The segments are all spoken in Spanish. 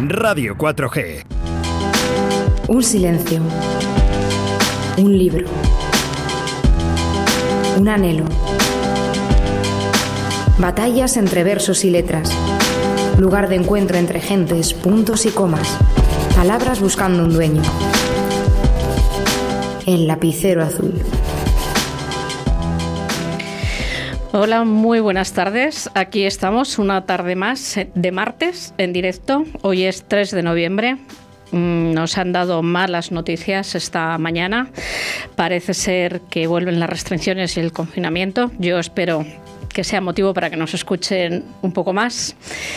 Radio 4G. Un silencio. Un libro. Un anhelo. Batallas entre versos y letras. Lugar de encuentro entre gentes, puntos y comas. Palabras buscando un dueño. El lapicero azul. Hola, muy buenas tardes. Aquí estamos una tarde más de martes en directo. Hoy es 3 de noviembre. Mm, nos han dado malas noticias esta mañana. Parece ser que vuelven las restricciones y el confinamiento. Yo espero que sea motivo para que nos escuchen un poco más.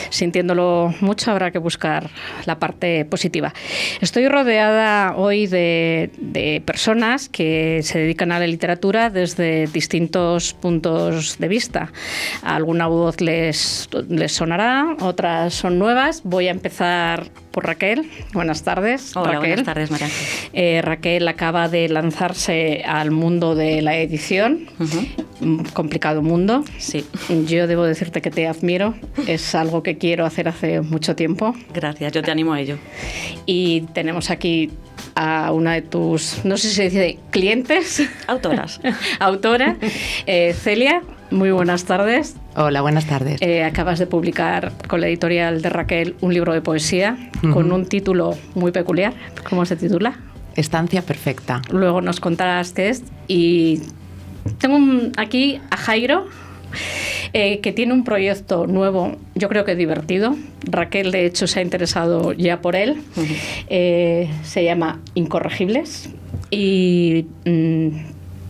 Sintiéndolo mucho, habrá que buscar la parte positiva. Estoy rodeada hoy de, personas que se dedican a la literatura desde distintos puntos de vista. Alguna voz les, les sonará, otras son nuevas. Voy a empezar por Raquel. Buenas tardes. Hola, buenas tardes, María. Eh, Raquel acaba de lanzarse al mundo de la edición. complicado mundo. Sí. Yo debo decirte que te admiro. Es algo que quiero hacer hace mucho tiempo. Gracias, yo te animo a ello. Y tenemos aquí a una de tus, no sé si se dice clientes. Autoras. Autora, eh, Celia. Muy buenas tardes. Hola, buenas tardes. Eh, acabas de publicar con la editorial de Raquel un libro de poesía con un título muy peculiar. ¿Cómo se titula? Estancia Perfecta. Luego nos contarás qué es. Y tengo aquí a Jairo. Eh, que tiene un proyecto nuevo, yo creo que divertido. Raquel, de hecho, se ha interesado ya por él. Eh, se llama Incorregibles. Y mm,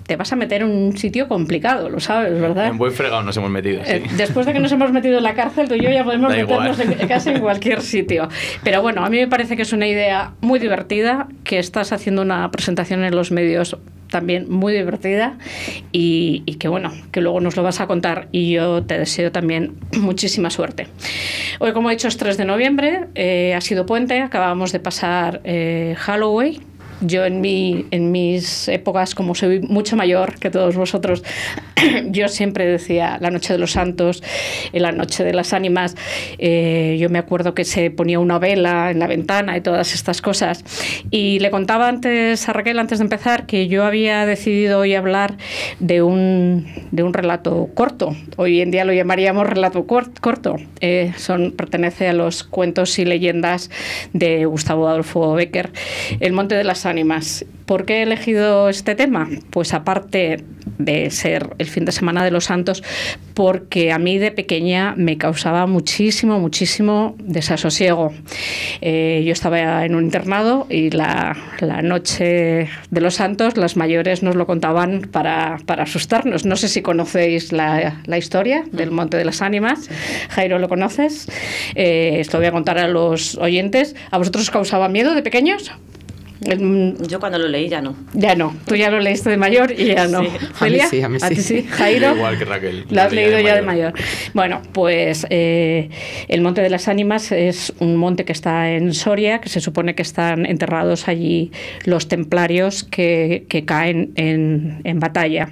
te vas a meter en un sitio complicado, lo sabes, ¿verdad? En buen fregado nos hemos metido. Sí. Eh, después de que nos hemos metido en la cárcel, tú y yo ya podemos meternos en, casi en cualquier sitio. Pero bueno, a mí me parece que es una idea muy divertida, que estás haciendo una presentación en los medios también muy divertida y, que bueno, que luego nos lo vas a contar y yo te deseo también muchísima suerte. Hoy, como he dicho, es 3 de noviembre, eh, ha sido puente, acabamos de pasar eh, Halloween yo en, mi, en mis épocas, como soy mucho mayor que todos vosotros, yo siempre decía la noche de los santos, la noche de las ánimas. Eh, yo me acuerdo que se ponía una vela en la ventana y todas estas cosas. Y le contaba antes a Raquel, antes de empezar, que yo había decidido hoy hablar de un, de un relato corto. Hoy en día lo llamaríamos relato corto. Eh, son, pertenece a los cuentos y leyendas de Gustavo Adolfo Becker. El Monte de las ánimas. ¿Por qué he elegido este tema? Pues aparte de ser el fin de semana de los santos, porque a mí de pequeña me causaba muchísimo, muchísimo desasosiego. Eh, yo estaba en un internado y la, noche de los santos las mayores nos lo contaban para, asustarnos. No sé si conocéis la, historia del Monte de las Ánimas. Jairo, ¿lo conoces? Eh, esto voy a contar a los oyentes. ¿A vosotros os causaba miedo de pequeños? Yo cuando lo leí ya no. Ya no. Tú ya lo leíste de mayor y ya no. Celia, a, sí, a, mí sí. ti sí. Jairo. Igual que Raquel. Lo has leído ya de mayor. Bueno, pues eh, el Monte de las Ánimas es un monte que está en Soria, que se supone que están enterrados allí los templarios que, que caen en, en batalla.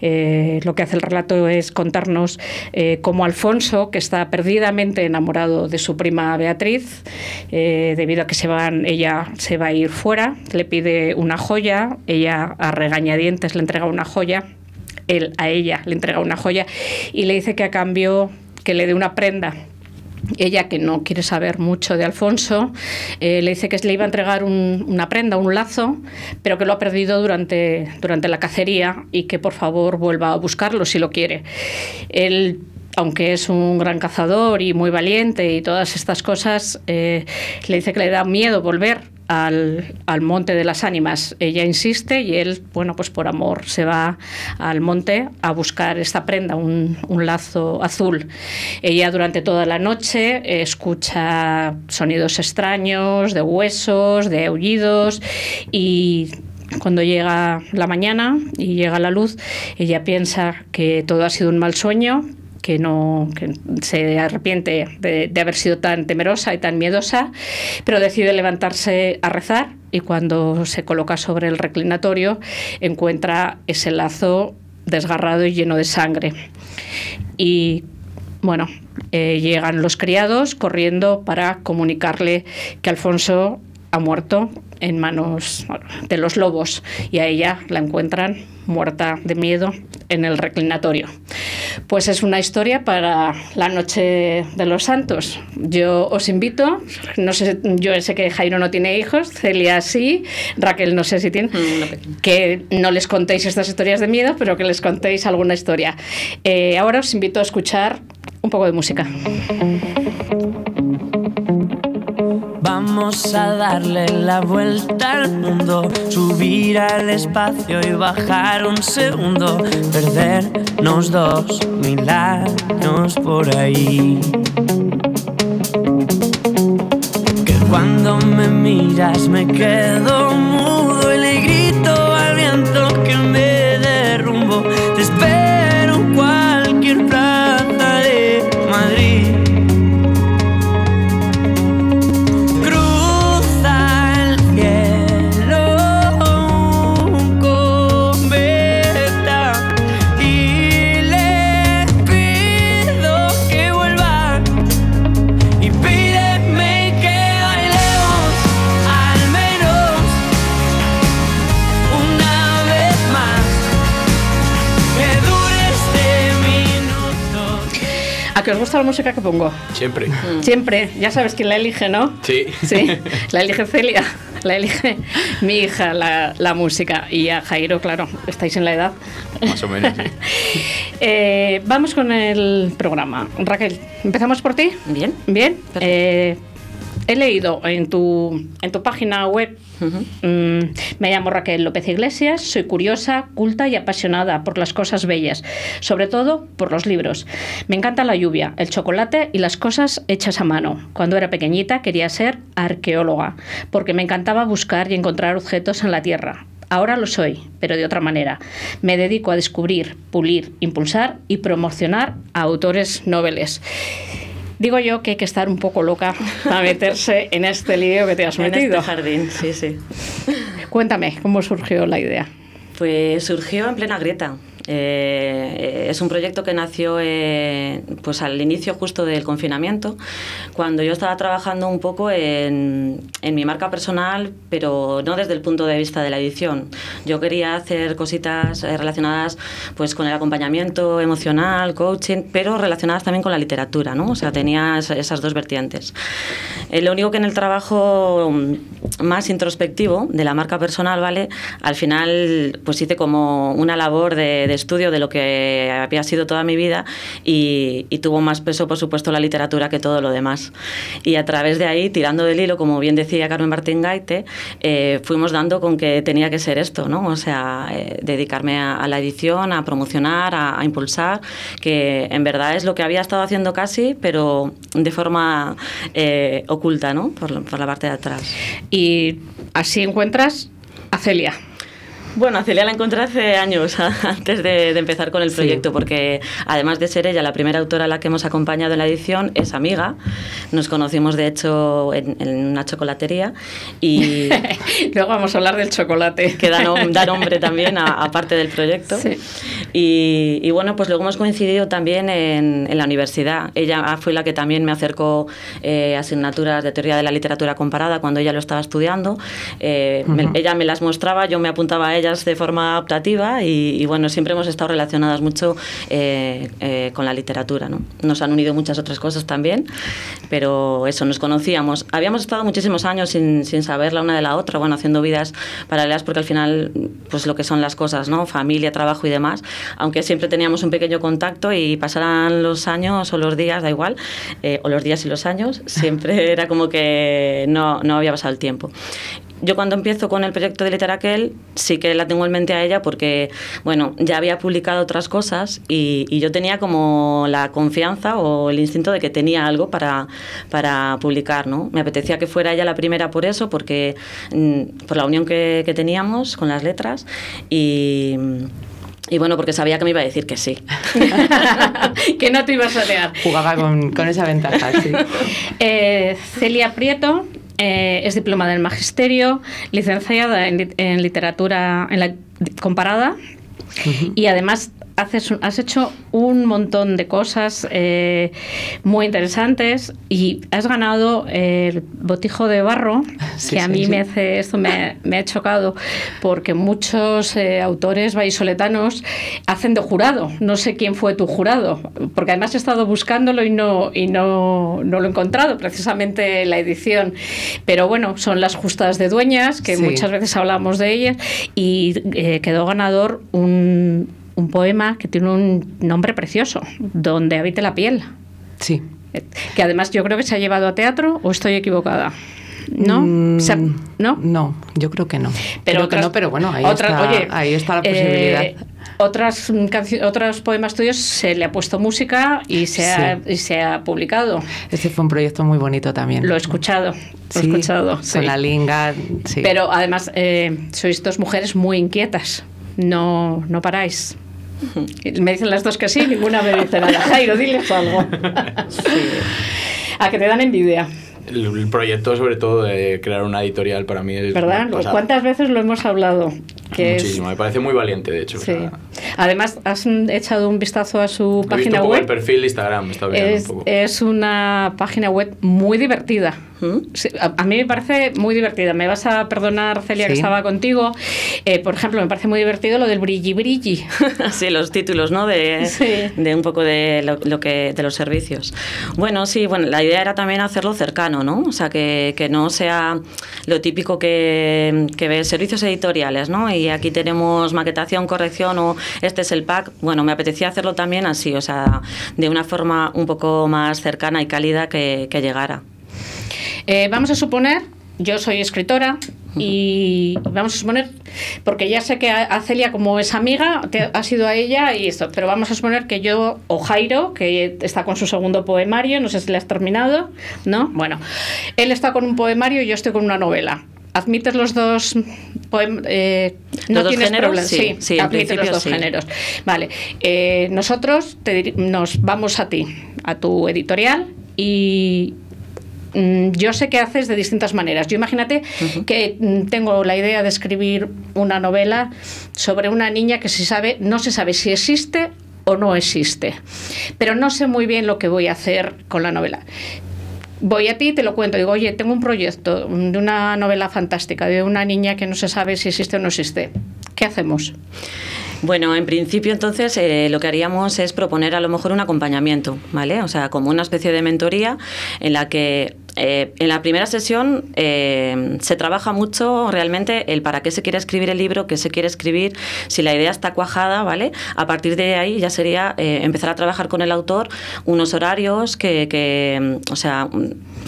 Eh, lo que hace el relato es contarnos eh, cómo Alfonso, que está perdidamente enamorado de su prima Beatriz, debido a que se van, ella se va a ir fuera le pide una joya, ella a regañadientes le entrega una joya, él a ella le entrega una joya y le dice que a cambio que le dé una prenda ella, que no quiere saber mucho de Alfonso, eh, le dice que le iba a entregar una prenda, un lazo, pero que lo ha perdido durante, durante la cacería y que por favor vuelva a buscarlo si lo quiere. Él aunque es un gran cazador y muy valiente y todas estas cosas, eh, le dice que le da miedo volver al, monte de las ánimas. Ella insiste y él, bueno, pues por amor se va al monte a buscar esta prenda, un, lazo azul. Ella durante toda la noche escucha sonidos extraños de huesos, de aullidos y cuando llega la mañana y llega la luz, ella piensa que todo ha sido un mal sueño, que no se arrepiente de, haber sido tan temerosa y tan miedosa, pero decide levantarse a rezar y cuando se coloca sobre el reclinatorio encuentra ese lazo desgarrado y lleno de sangre. Y bueno, eh, llegan los criados corriendo para comunicarle que Alfonso ha muerto en manos de los lobos y a ella la encuentran muerta de miedo en el reclinatorio. Pues es una historia para la noche de los santos. Yo os invito, no sé, yo sé que Jairo no tiene hijos, Celia sí, Raquel no sé si tiene, mm, que no les contéis estas historias de miedo, pero que les contéis alguna historia. Eh, ahora os invito a escuchar un poco de música. Vamos a darle la vuelta al mundo, subir al espacio y bajar un segundo, perdernos dos mil años por ahí. Que cuando me miras me quedo gusta la música que pongo? Siempre. Mm. Siempre. Ya sabes quién la elige, ¿no? Sí. Sí, la elige Celia. La elige mi hija la, la música. Y a Jairo, claro, estáis en la edad. Más o menos, sí. eh, vamos con el programa. Raquel, ¿empezamos por ti? Bien. Bien. Eh, he leído en tu, en tu página web Mm, me llamo Raquel López Iglesias, soy curiosa, culta y apasionada por las cosas bellas, sobre todo por los libros. Me encanta la lluvia, el chocolate y las cosas hechas a mano. Cuando era pequeñita quería ser arqueóloga, porque me encantaba buscar y encontrar objetos en la tierra. Ahora lo soy, pero de otra manera. Me dedico a descubrir, pulir, impulsar y promocionar a autores noveles. Digo yo que hay que estar un poco loca para meterse en este lío que te has metido. En este jardín, sí, sí. Cuéntame, ¿cómo surgió la idea? Pues surgió en plena grieta. Eh, es un proyecto que nació eh, pues al inicio justo del confinamiento, cuando yo estaba trabajando un poco en, en, mi marca personal, pero no desde el punto de vista de la edición. Yo quería hacer cositas eh, relacionadas pues con el acompañamiento emocional, coaching, pero relacionadas también con la literatura, ¿no? O sea, tenía esas dos vertientes. Eh, lo único que en el trabajo más introspectivo de la marca personal, ¿vale? Al final pues hice como una labor de, de estudio de lo que había sido toda mi vida y, tuvo más peso, por supuesto, la literatura que todo lo demás. Y a través de ahí, tirando del hilo, como bien decía Carmen Martín Gaite, eh, fuimos dando con que tenía que ser esto, ¿no? O sea, eh, dedicarme a, la edición, a promocionar, a, impulsar, que en verdad es lo que había estado haciendo casi, pero de forma eh, oculta, ¿no? Por, por la parte de atrás. Y así encuentras a Celia. Bueno, a Celia la encontré hace años, antes de, empezar con el proyecto, porque además de ser ella la primera autora a la que hemos acompañado en la edición, es amiga. Nos conocimos, de hecho, en, una chocolatería y... Luego vamos a hablar del chocolate. Que da, nombre también, aparte del proyecto. Y, bueno, pues luego hemos coincidido también en, la universidad. Ella fue la que también me acercó eh, asignaturas de teoría de la literatura comparada cuando ella lo estaba estudiando. Eh, ella me las mostraba, yo me apuntaba a ellas de forma optativa y, bueno, siempre hemos estado relacionadas mucho eh, con la literatura. ¿no? Nos han unido muchas otras cosas también, pero eso, nos conocíamos. Habíamos estado muchísimos años sin, sin saber la una de la otra, bueno, haciendo vidas paralelas porque al final, pues lo que son las cosas, ¿no? Familia, trabajo y demás aunque siempre teníamos un pequeño contacto y pasaran los años o los días, da igual, eh, o los días y los años, siempre era como que no, no había pasado el tiempo yo cuando empiezo con el proyecto de Literaquel sí que la tengo en mente a ella porque, bueno, ya había publicado otras cosas y, yo tenía como la confianza o el instinto de que tenía algo para, para publicar, ¿no? Me apetecía que fuera ella la primera por eso, porque mm, por la unión que, que teníamos con las letras y y bueno, porque sabía que me iba a decir que sí. que no te ibas a negar. Jugaba con, con esa ventaja, sí. Eh, Celia Prieto eh, es diplomada en magisterio, licenciada en, en literatura en la comparada. Y además haces, has hecho un montón de cosas eh, muy interesantes y has ganado el botijo de barro, que a mí me hace, esto me, ha chocado, porque muchos eh, autores vallisoletanos hacen de jurado. No sé quién fue tu jurado, porque además he estado buscándolo y no, y no, no lo he encontrado, precisamente la edición. Pero bueno, son las justas de dueñas, que muchas veces hablamos de ellas, y eh, quedó ganador un, un poema que tiene un nombre precioso, Donde habite la piel. Sí. Eh, que además yo creo que se ha llevado a teatro o estoy equivocada. ¿No? Mm, ¿No? No, yo creo que no. Pero creo que no, pero bueno, ahí, está, ahí está la posibilidad. Eh, otras otros poemas tuyos se le ha puesto música y se, ha, y se ha publicado. Ese fue un proyecto muy bonito también. Lo he escuchado, lo he escuchado. Con la linga, sí. Pero además eh, sois dos mujeres muy inquietas, no, no paráis. Me dicen las dos que sí, ninguna me dice nada. Jairo, diles algo. A que te dan envidia. El, proyecto, sobre todo, de crear una editorial para mí es. ¿Verdad? ¿Cuántas veces lo hemos hablado? Muchísimo, me parece muy valiente, de hecho. Sí. Además, has echado un vistazo a su página web. el perfil de Instagram, está bien es, un poco. es una página web muy divertida a, mí me parece muy divertida. Me vas a perdonar, Celia, que estaba contigo. Eh, por ejemplo, me parece muy divertido lo del brilli brilli. sí, los títulos, ¿no? De, de un poco de lo, que de los servicios. Bueno, sí, bueno, la idea era también hacerlo cercano, ¿no? O sea, que, que no sea lo típico que, que ve servicios editoriales, ¿no? Y aquí tenemos maquetación, corrección o este es el pack. Bueno, me apetecía hacerlo también así, o sea, de una forma un poco más cercana y cálida que, que llegara. Eh, vamos a suponer, yo soy escritora y vamos a suponer, porque ya sé que a Celia como es amiga, te, ha sido a ella y esto, pero vamos a suponer que yo, o Jairo, que está con su segundo poemario, no sé si le has terminado, ¿no? Bueno, él está con un poemario y yo estoy con una novela. ¿Admites los dos eh, no tienes géneros? Sí, sí, admites los dos géneros. Vale. Eh, nosotros nos vamos a ti, a tu editorial, y, Mm, yo sé que haces de distintas maneras. Yo imagínate que mm, tengo la idea de escribir una novela sobre una niña que se sabe, no se sabe si existe o no existe, pero no sé muy bien lo que voy a hacer con la novela. Voy a ti y te lo cuento. Digo, oye, tengo un proyecto de una novela fantástica, de una niña que no se sabe si existe o no existe. ¿Qué hacemos? Bueno, en principio entonces eh, lo que haríamos es proponer a lo mejor un acompañamiento, ¿vale? O sea, como una especie de mentoría en la que eh, en la primera sesión eh, se trabaja mucho realmente el para qué se quiere escribir el libro, qué se quiere escribir, si la idea está cuajada, ¿vale? A partir de ahí ya sería empezar a trabajar con el autor unos horarios que, que, o sea,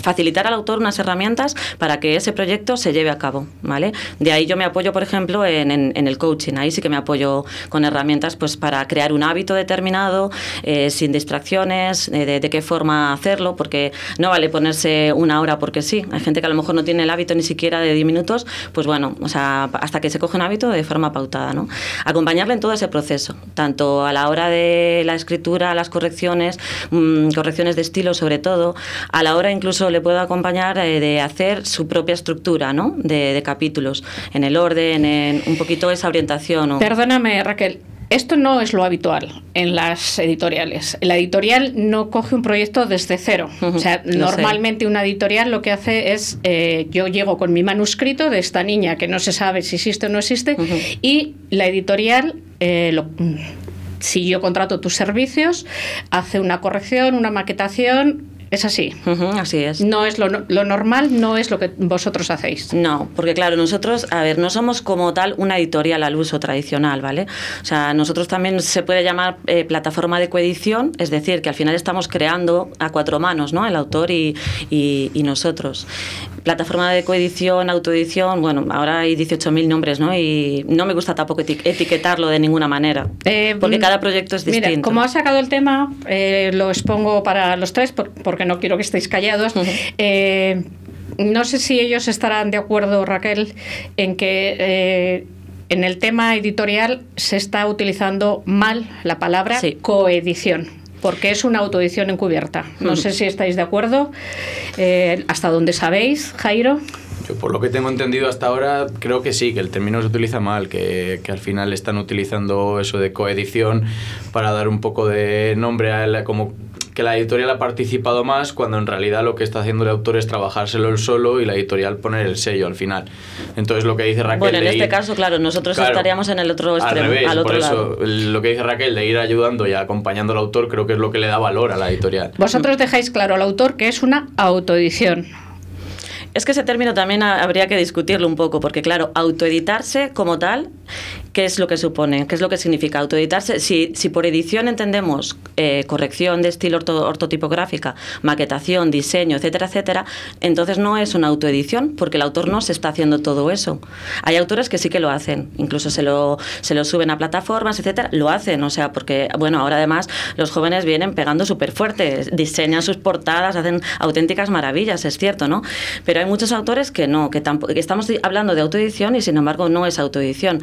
facilitar al autor unas herramientas para que ese proyecto se lleve a cabo, ¿vale? De ahí yo me apoyo, por ejemplo, en, el coaching, ahí sí que me apoyo con herramientas pues para crear un hábito determinado, eh, sin distracciones, eh, de, qué forma hacerlo, porque no vale ponerse una hora porque sí, hay gente que a lo mejor no tiene el hábito ni siquiera de 10 minutos, pues bueno, o sea, hasta que se coge un hábito de forma pautada, ¿no? Acompañarle en todo ese proceso, tanto a la hora de la escritura, las correcciones, mm, correcciones de estilo sobre todo, a la hora incluso le puedo acompañar eh, de hacer su propia estructura ¿no? de, capítulos, en el orden, en un poquito esa orientación. Perdóname, Raquel. Esto no es lo habitual en las editoriales. La editorial no coge un proyecto desde cero. o sea, normalmente una editorial lo que hace es, eh, yo llego con mi manuscrito de esta niña que no se sabe si existe o no existe, y la editorial eh, si yo contrato tus servicios, hace una corrección, una maquetación, es así. así es. No es lo, lo, normal, no es lo que vosotros hacéis. No, porque claro, nosotros, a ver, no somos como tal una editorial al uso tradicional, ¿vale? O sea, nosotros también se puede llamar eh, plataforma de coedición, es decir, que al final estamos creando a cuatro manos, ¿no? El autor y, y, nosotros. Plataforma de coedición, autoedición, bueno, ahora hay 18.000 nombres, ¿no? Y no me gusta tampoco etiquetarlo de ninguna manera, eh, porque mm, cada proyecto es distinto. Mira, como ha sacado el tema, eh, lo expongo para los tres, porque no quiero que estéis callados. Eh, no sé si ellos estarán de acuerdo, Raquel, en que eh, en el tema editorial se está utilizando mal la palabra coedición porque es una autoedición encubierta. No sé si estáis de acuerdo. Eh, ¿Hasta dónde sabéis, Jairo? por lo que tengo entendido hasta ahora, creo que sí, que el término se utiliza mal, que, que al final están utilizando eso de coedición para dar un poco de nombre a la, como que la editorial ha participado más cuando en realidad lo que está haciendo el autor es trabajárselo él solo y la editorial poner el sello al final. Entonces lo que dice Raquel... Bueno, en este caso, claro, nosotros estaríamos en el otro extremo, al, revés, por eso, Lo que dice Raquel de ir ayudando y acompañando al autor creo que es lo que le da valor a la editorial. Vosotros dejáis claro al autor que es una autoedición. Es que ese término también habría que discutirlo un poco, porque claro, autoeditarse como tal ¿Qué es lo que supone? ¿Qué es lo que significa autoeditarse? Si, si por edición entendemos eh, corrección de estilo ortotipográfica, maquetación, diseño, etcétera, etcétera, entonces no es una autoedición porque el autor no se está haciendo todo eso. Hay autores que sí que lo hacen, incluso se lo, se lo suben a plataformas, etcétera, lo hacen, o sea, porque, bueno, ahora además los jóvenes vienen pegando súper fuerte, diseñan sus portadas, hacen auténticas maravillas, es cierto, ¿no? Pero hay muchos autores que no, que, tampoco, que estamos hablando de autoedición y sin embargo no es autoedición.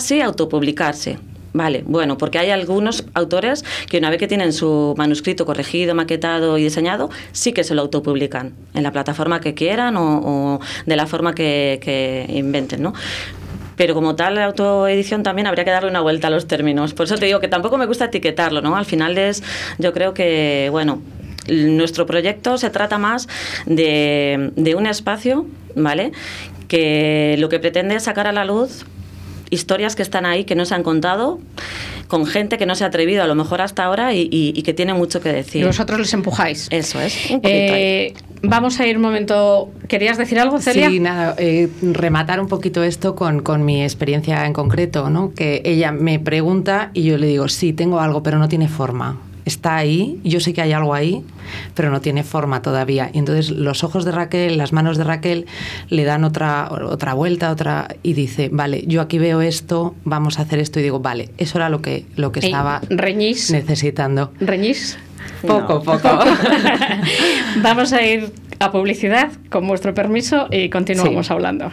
Sí autopublicarse. Vale, bueno, porque hay algunos autores que una vez que tienen su manuscrito corregido, maquetado y diseñado, sí que se lo autopublican en la plataforma que quieran o, de la forma que, inventen, ¿no? pero como tal la autoedición también habría que darle una vuelta a los términos. Por eso te digo que tampoco me gusta etiquetarlo, ¿no? Al final es, yo creo que, bueno, nuestro proyecto se trata más de, de un espacio, ¿vale? Que lo que pretende es sacar a la luz historias que están ahí, que no se han contado, con gente que no se ha atrevido a lo mejor hasta ahora y, que tiene mucho que decir. Y vosotros les empujáis. Eso es. Eh, vamos a ir un momento. ¿Querías decir algo, Celia? Sí, nada, eh, rematar un poquito esto con, con, mi experiencia en concreto, ¿no? Que ella me pregunta y yo le digo, sí, tengo algo, pero no tiene forma está ahí, yo sé que hay algo ahí, pero no tiene forma todavía. Y entonces los ojos de Raquel, las manos de Raquel le dan otra, otra vuelta, otra, y dice, vale, yo aquí veo esto, vamos a hacer esto, y digo, vale, eso era lo que, lo que estaba necesitando. ¿Reñís? Poco, poco. vamos a ir a publicidad con vuestro permiso y continuamos hablando.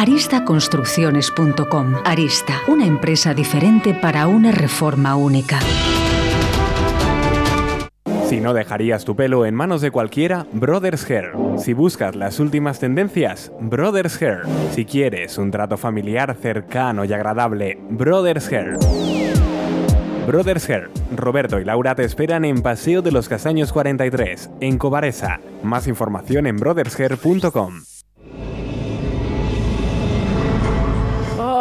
aristaconstrucciones.com. Arista, una empresa diferente para una reforma única. Si no dejarías tu pelo en manos de cualquiera, Brothers Hair. Si buscas las últimas tendencias, Brothers Hair. Si quieres un trato familiar cercano y agradable, Brothers Hair. Brothers Hair. Roberto y Laura te esperan en Paseo de los Castaños 43, en Cobaresa. Más información en brothershair.com.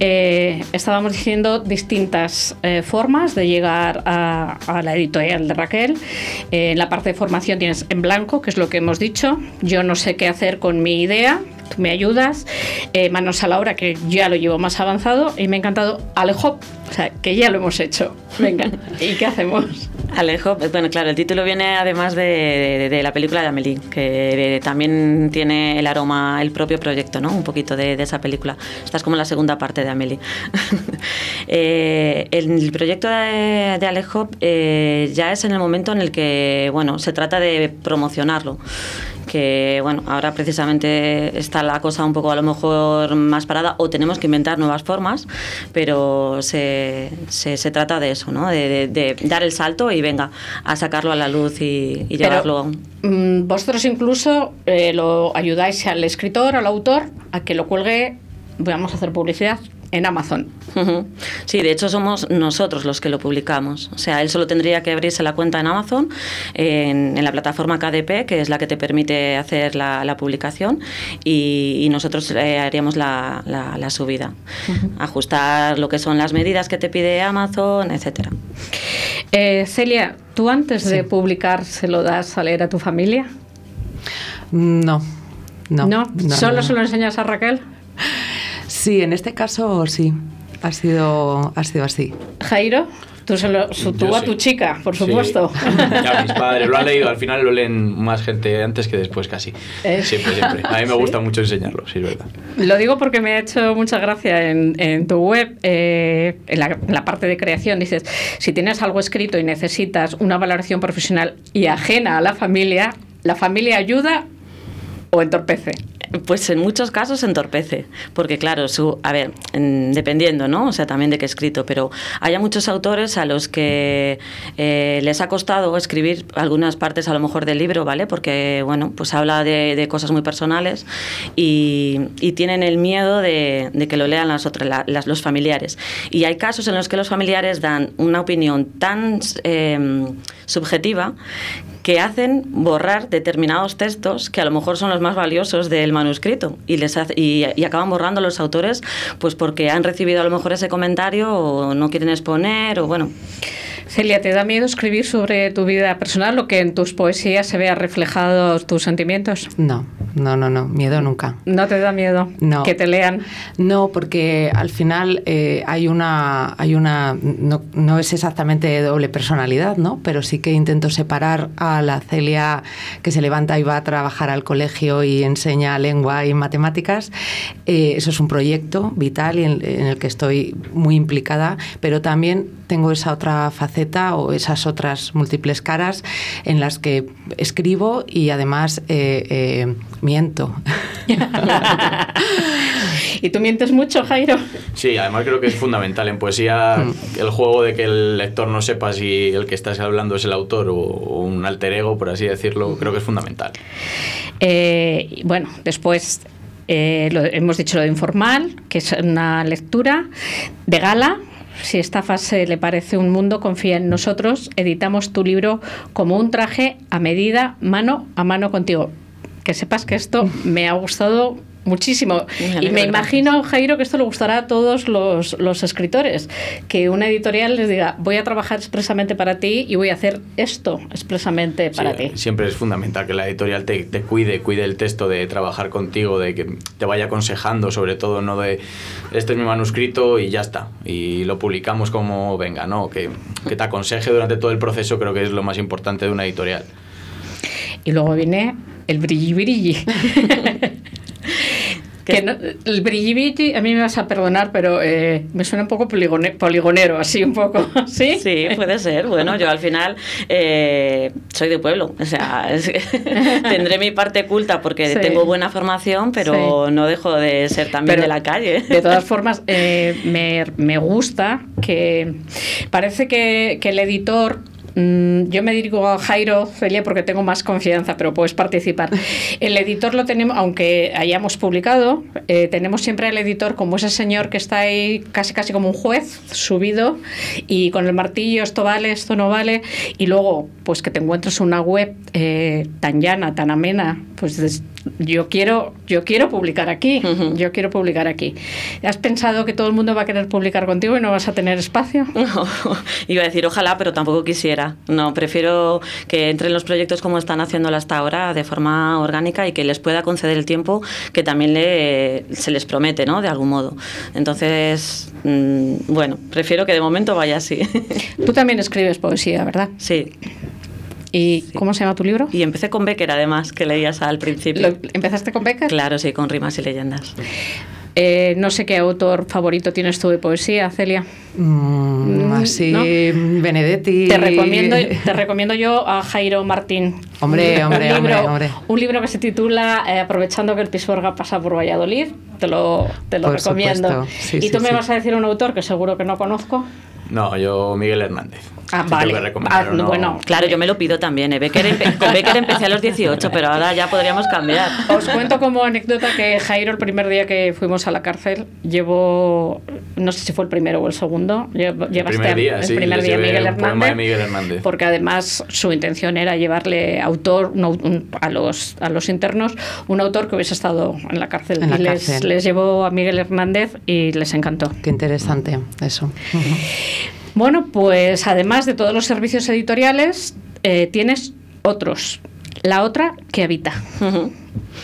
Eh, estábamos diciendo distintas eh, formas de llegar a, la editorial de Raquel. Eh, en la parte de formación tienes en blanco, que es lo que hemos dicho. Yo no sé qué hacer con mi idea, tú me ayudas. manos a la obra, que ya lo llevo más avanzado. Y me ha encantado Alejo, o sea, que ya lo hemos hecho. Venga, ¿y qué hacemos? Alejo, bueno, claro, el título viene además de, la película de Amelie, que también tiene el aroma, el propio proyecto, ¿no? Un poquito de, esa película. Esta es como la segunda parte de Amelie. eh, el, proyecto de, Alejo eh, ya es en el momento en el que, bueno, se trata de promocionarlo que bueno, ahora precisamente está la cosa un poco a lo mejor más parada o tenemos que inventar nuevas formas, pero se, se, trata de eso, ¿no? De, dar el salto y venga a sacarlo a la luz y, llevarlo. Mm, vosotros incluso eh, lo ayudáis al escritor, al autor, a que lo cuelgue vamos a hacer publicidad en Amazon. Sí, de hecho somos nosotros los que lo publicamos. O sea, él solo tendría que abrirse la cuenta en Amazon, en, la plataforma KDP, que es la que te permite hacer la, publicación, y, nosotros eh, haríamos la, subida. Ajustar lo que son las medidas que te pide Amazon, etcétera. Eh, Celia, ¿tú antes de publicar se lo das a leer a tu familia? No. No, ¿No? ¿Solo se lo enseñas a Raquel? Sí, en este caso sí. Ha sido, ha sido así. Jairo, tú, solo, tú a tu chica, por supuesto. Ya mis padres lo han leído, al final lo leen más gente antes que después casi. Siempre, siempre. A mí me gusta mucho enseñarlo, sí, es verdad. Lo digo porque me ha hecho mucha gracia en, en tu web, eh, en, la, en, la, parte de creación, dices, si tienes algo escrito y necesitas una valoración profesional y ajena a la familia, ¿la familia ayuda o entorpece? Pues en muchos casos entorpece, porque claro, su, a ver, dependiendo, ¿no? O sea, también de qué escrito, pero hay muchos autores a los que eh, les ha costado escribir algunas partes a lo mejor del libro, ¿vale? Porque, bueno, pues habla de, cosas muy personales y, tienen el miedo de, que lo lean las otras, las, los familiares. Y hay casos en los que los familiares dan una opinión tan eh, subjetiva que hacen borrar determinados textos que a lo mejor son los más valiosos del manuscrito y les y, acaban borrando los autores pues porque han recibido a lo mejor ese comentario o no quieren exponer o bueno Celia, ¿te da miedo escribir sobre tu vida personal o que en tus poesías se vea reflejados tus sentimientos? No, no, no, no, miedo nunca. ¿No te da miedo no. que te lean? No, porque al final eh, hay una, hay una no, no, es exactamente doble personalidad, ¿no? Pero sí que intento separar a la Celia que se levanta y va a trabajar al colegio y enseña lengua y matemáticas. Eh, eso es un proyecto vital y en, en el que estoy muy implicada, pero también tengo esa otra faceta o esas otras múltiples caras en las que escribo y además eh, eh, miento. ¿Y tú mientes mucho, Jairo? Sí, además creo que es fundamental en poesía mm. el juego de que el lector no sepa si el que estás hablando es el autor o, un alter ego, por así decirlo, creo que es fundamental. Eh, bueno, después hemos dicho lo de informal, que es una lectura de gala, si esta fase le parece un mundo, confía en nosotros. Editamos tu libro como un traje a medida, mano a mano contigo. Que sepas que esto me ha gustado Muchísimo. Y me imagino, Jairo, que esto le gustará a todos los, los, escritores, que una editorial les diga, voy a trabajar expresamente para ti y voy a hacer esto expresamente para ti. Siempre es fundamental que la editorial te, te, cuide, cuide el texto, de trabajar contigo, de que te vaya aconsejando, sobre todo, no de, este es mi manuscrito y ya está, y lo publicamos como venga, ¿no? Que, que te aconseje durante todo el proceso creo que es lo más importante de una editorial. Y luego viene el brilli brilli. Que el brilli a mí me vas a perdonar, pero eh, me suena un poco poligonero, así un poco. ¿Sí? Sí, puede ser. Bueno, yo al final eh, soy de pueblo. O sea, tendré mi parte culta porque tengo buena formación, pero no dejo de ser también de la calle. De todas formas, eh, me, me, gusta que parece que, que el editor yo me dirijo a Jairo, Celia, porque tengo más confianza, pero puedes participar. El editor lo tenemos, aunque hayamos publicado, eh, tenemos siempre al editor como ese señor que está ahí casi casi como un juez subido y con el martillo, esto vale, esto no vale, y luego pues que te encuentres una web eh, tan llana, tan amena, pues yo quiero, yo quiero publicar aquí, yo quiero publicar aquí. ¿Has pensado que todo el mundo va a querer publicar contigo y no vas a tener espacio? iba a decir ojalá, pero tampoco quisiera. No, prefiero que entren los proyectos como están haciéndolo hasta ahora, de forma orgánica y que les pueda conceder el tiempo que también le, se les promete, ¿no? De algún modo. Entonces, mm, bueno, prefiero que de momento vaya así. Tú también escribes poesía, ¿verdad? Sí. ¿Y cómo se llama tu libro? Y empecé con Becker, además, que leías al principio. ¿Empezaste con Becker? Claro, sí, con rimas y leyendas. Eh, no sé qué autor favorito tienes tú de poesía, Celia. Mm, mm, así, Benedetti. Te recomiendo, te recomiendo yo a Jairo Martín. Hombre, hombre, un libro, hombre, Un libro que se titula eh, Aprovechando que el Pisuerga pasa por Valladolid. Te lo, te lo recomiendo. y tú me vas a decir un autor que seguro que no conozco. No, yo Miguel Hernández. Ah, vale. Ah, bueno, claro, yo me lo pido también. ¿eh? con Becker empecé a los 18, pero ahora ya podríamos cambiar. Os cuento como anécdota que Jairo, el primer día que fuimos a la cárcel, llevó, no sé si fue el primero o el segundo, llevaste el primer día, el primer día Miguel, Hernández, Miguel Hernández. Porque además su intención era llevarle autor a, los, a los internos un autor que hubiese estado en la cárcel. y les, les llevó a Miguel Hernández y les encantó. Qué interesante eso. Bueno, pues además de todos los servicios editoriales, eh, tienes otros. La otra que habita.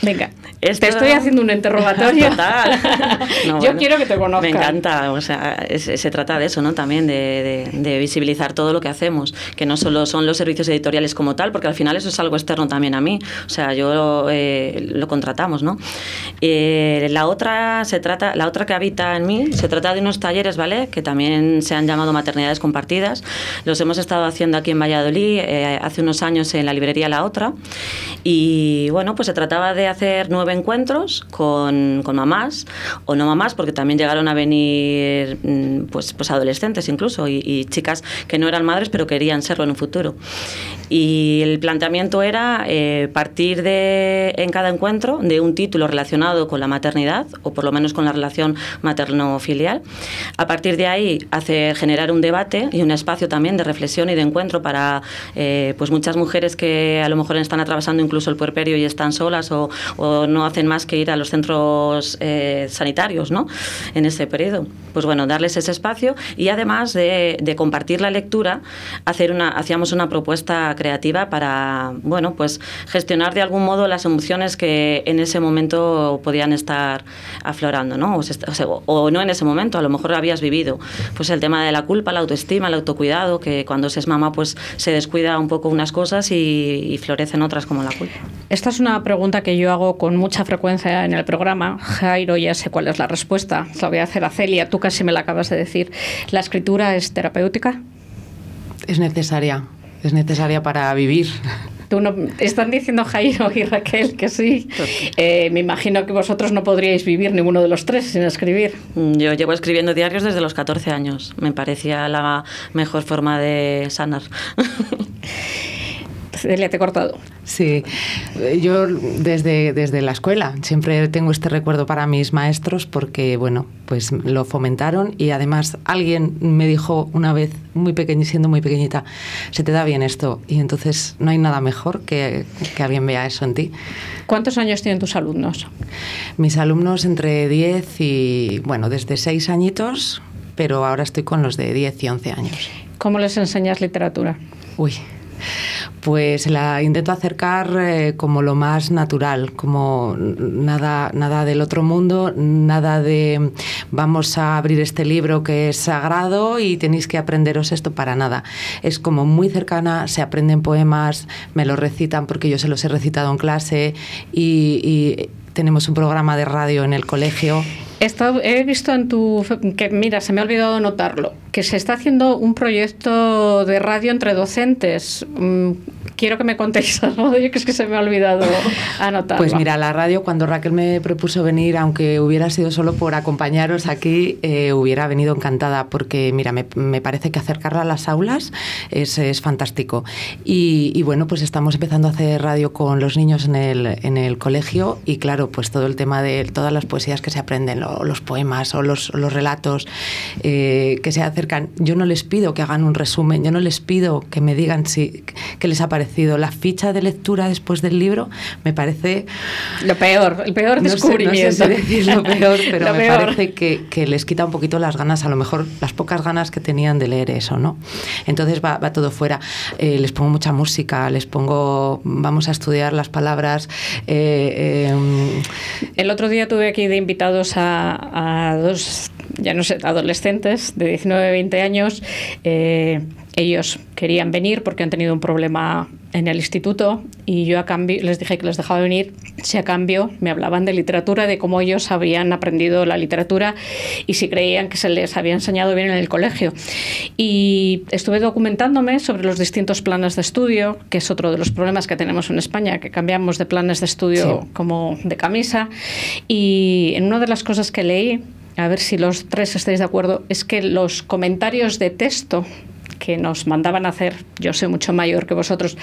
Venga. Te estoy haciendo un interrogatorio. Total. Yo quiero que te conozcan. Me encanta. O sea, se trata de eso, ¿no? También de, visibilizar todo lo que hacemos, que no solo son los servicios editoriales como tal, porque al final eso es algo externo también a mí. O sea, yo eh, lo contratamos, ¿no? Eh, la otra se trata, la otra que habita en mí, se trata de unos talleres, ¿vale? Que también se han llamado maternidades compartidas. Los hemos estado haciendo aquí en Valladolid eh, hace unos años en la librería La Otra. Y bueno, pues se trataba de hacer nueve encuentros con, con, mamás o no mamás, porque también llegaron a venir mm, pues, pues adolescentes incluso y, chicas que no eran madres pero querían serlo en un futuro. Y el planteamiento era eh, partir de, en cada encuentro de un título relacionado con la maternidad o por lo menos con la relación materno-filial. A partir de ahí hacer, generar un debate y un espacio también de reflexión y de encuentro para eh, pues muchas mujeres que a lo mejor están atravesando incluso el puerperio y están solas o, o no hacen más que ir a los centros eh, sanitarios ¿no? en ese periodo. Pues bueno, darles ese espacio y además de, compartir la lectura, hacer una, hacíamos una propuesta creativa para bueno, pues gestionar de algún modo las emociones que en ese momento podían estar aflorando, ¿no? O, no en ese momento, a lo mejor habías vivido. Pues el tema de la culpa, la autoestima, el autocuidado, que cuando se es mamá pues se descuida un poco unas cosas y, y florecen otras como la culpa. Esta es una pregunta que yo hago con mucha frecuencia en el programa. Jairo, ya sé cuál es la respuesta. La voy a hacer a Celia. Tú casi me la acabas de decir. ¿La escritura es terapéutica? Es necesaria. Es necesaria para vivir. Tú no, están diciendo Jairo y Raquel que sí. Eh, me imagino que vosotros no podríais vivir ninguno de los tres sin escribir. Yo llevo escribiendo diarios desde los 14 años. Me parecía la mejor forma de sanar. Celia, te he cortado. Sí, yo desde, desde la escuela siempre tengo este recuerdo para mis maestros porque, bueno, pues lo fomentaron y además alguien me dijo una vez, muy pequeña, siendo muy pequeñita, se te da bien esto y entonces no hay nada mejor que, que alguien vea eso en ti. ¿Cuántos años tienen tus alumnos? Mis alumnos entre 10 y, bueno, desde 6 añitos, pero ahora estoy con los de 10 y 11 años. ¿Cómo les enseñas literatura? Uy, pues la intento acercar eh, como lo más natural, como nada, nada del otro mundo, nada de vamos a abrir este libro que es sagrado y tenéis que aprenderos esto para nada. Es como muy cercana, se aprenden poemas, me lo recitan porque yo se los he recitado en clase y tenemos un programa de radio en el colegio he visto en tu. que mira, se me ha olvidado notarlo, que se está haciendo un proyecto de radio entre docentes. Mm, quiero que me contéis algo que es que se me ha olvidado anotarlo. Pues mira, la radio, cuando Raquel me propuso venir, aunque hubiera sido solo por acompañaros aquí, eh, hubiera venido encantada, porque mira, me, parece que acercarla a las aulas es, es fantástico. Y, bueno, pues estamos empezando a hacer radio con los niños en el, en el colegio y claro, pues todo el tema de todas las poesías que se aprenden, los poemas o los, los relatos eh, que se acercan, yo no les pido que hagan un resumen, yo no les pido que me digan si, qué les ha parecido. La ficha de lectura después del libro me parece... Lo peor, el peor descubrimiento. No sé, decir lo peor, pero me parece que, que, les quita un poquito las ganas, a lo mejor las pocas ganas que tenían de leer eso, ¿no? Entonces va, va todo fuera. Eh, les pongo mucha música, les pongo, vamos a estudiar las palabras. Eh, em, el otro día tuve aquí de invitados a a, dos, ya no sé, adolescentes de 19, 20 años. Eh, ellos querían venir porque han tenido un problema en el instituto y yo a cambio les dije que les dejaba venir si a cambio me hablaban de literatura, de cómo ellos habían aprendido la literatura y si creían que se les había enseñado bien en el colegio. Y estuve documentándome sobre los distintos planes de estudio, que es otro de los problemas que tenemos en España, que cambiamos de planes de estudio como de camisa. Y en una de las cosas que leí, a ver si los tres estáis de acuerdo, es que los comentarios de texto que nos mandaban hacer, yo soy mucho mayor que vosotros,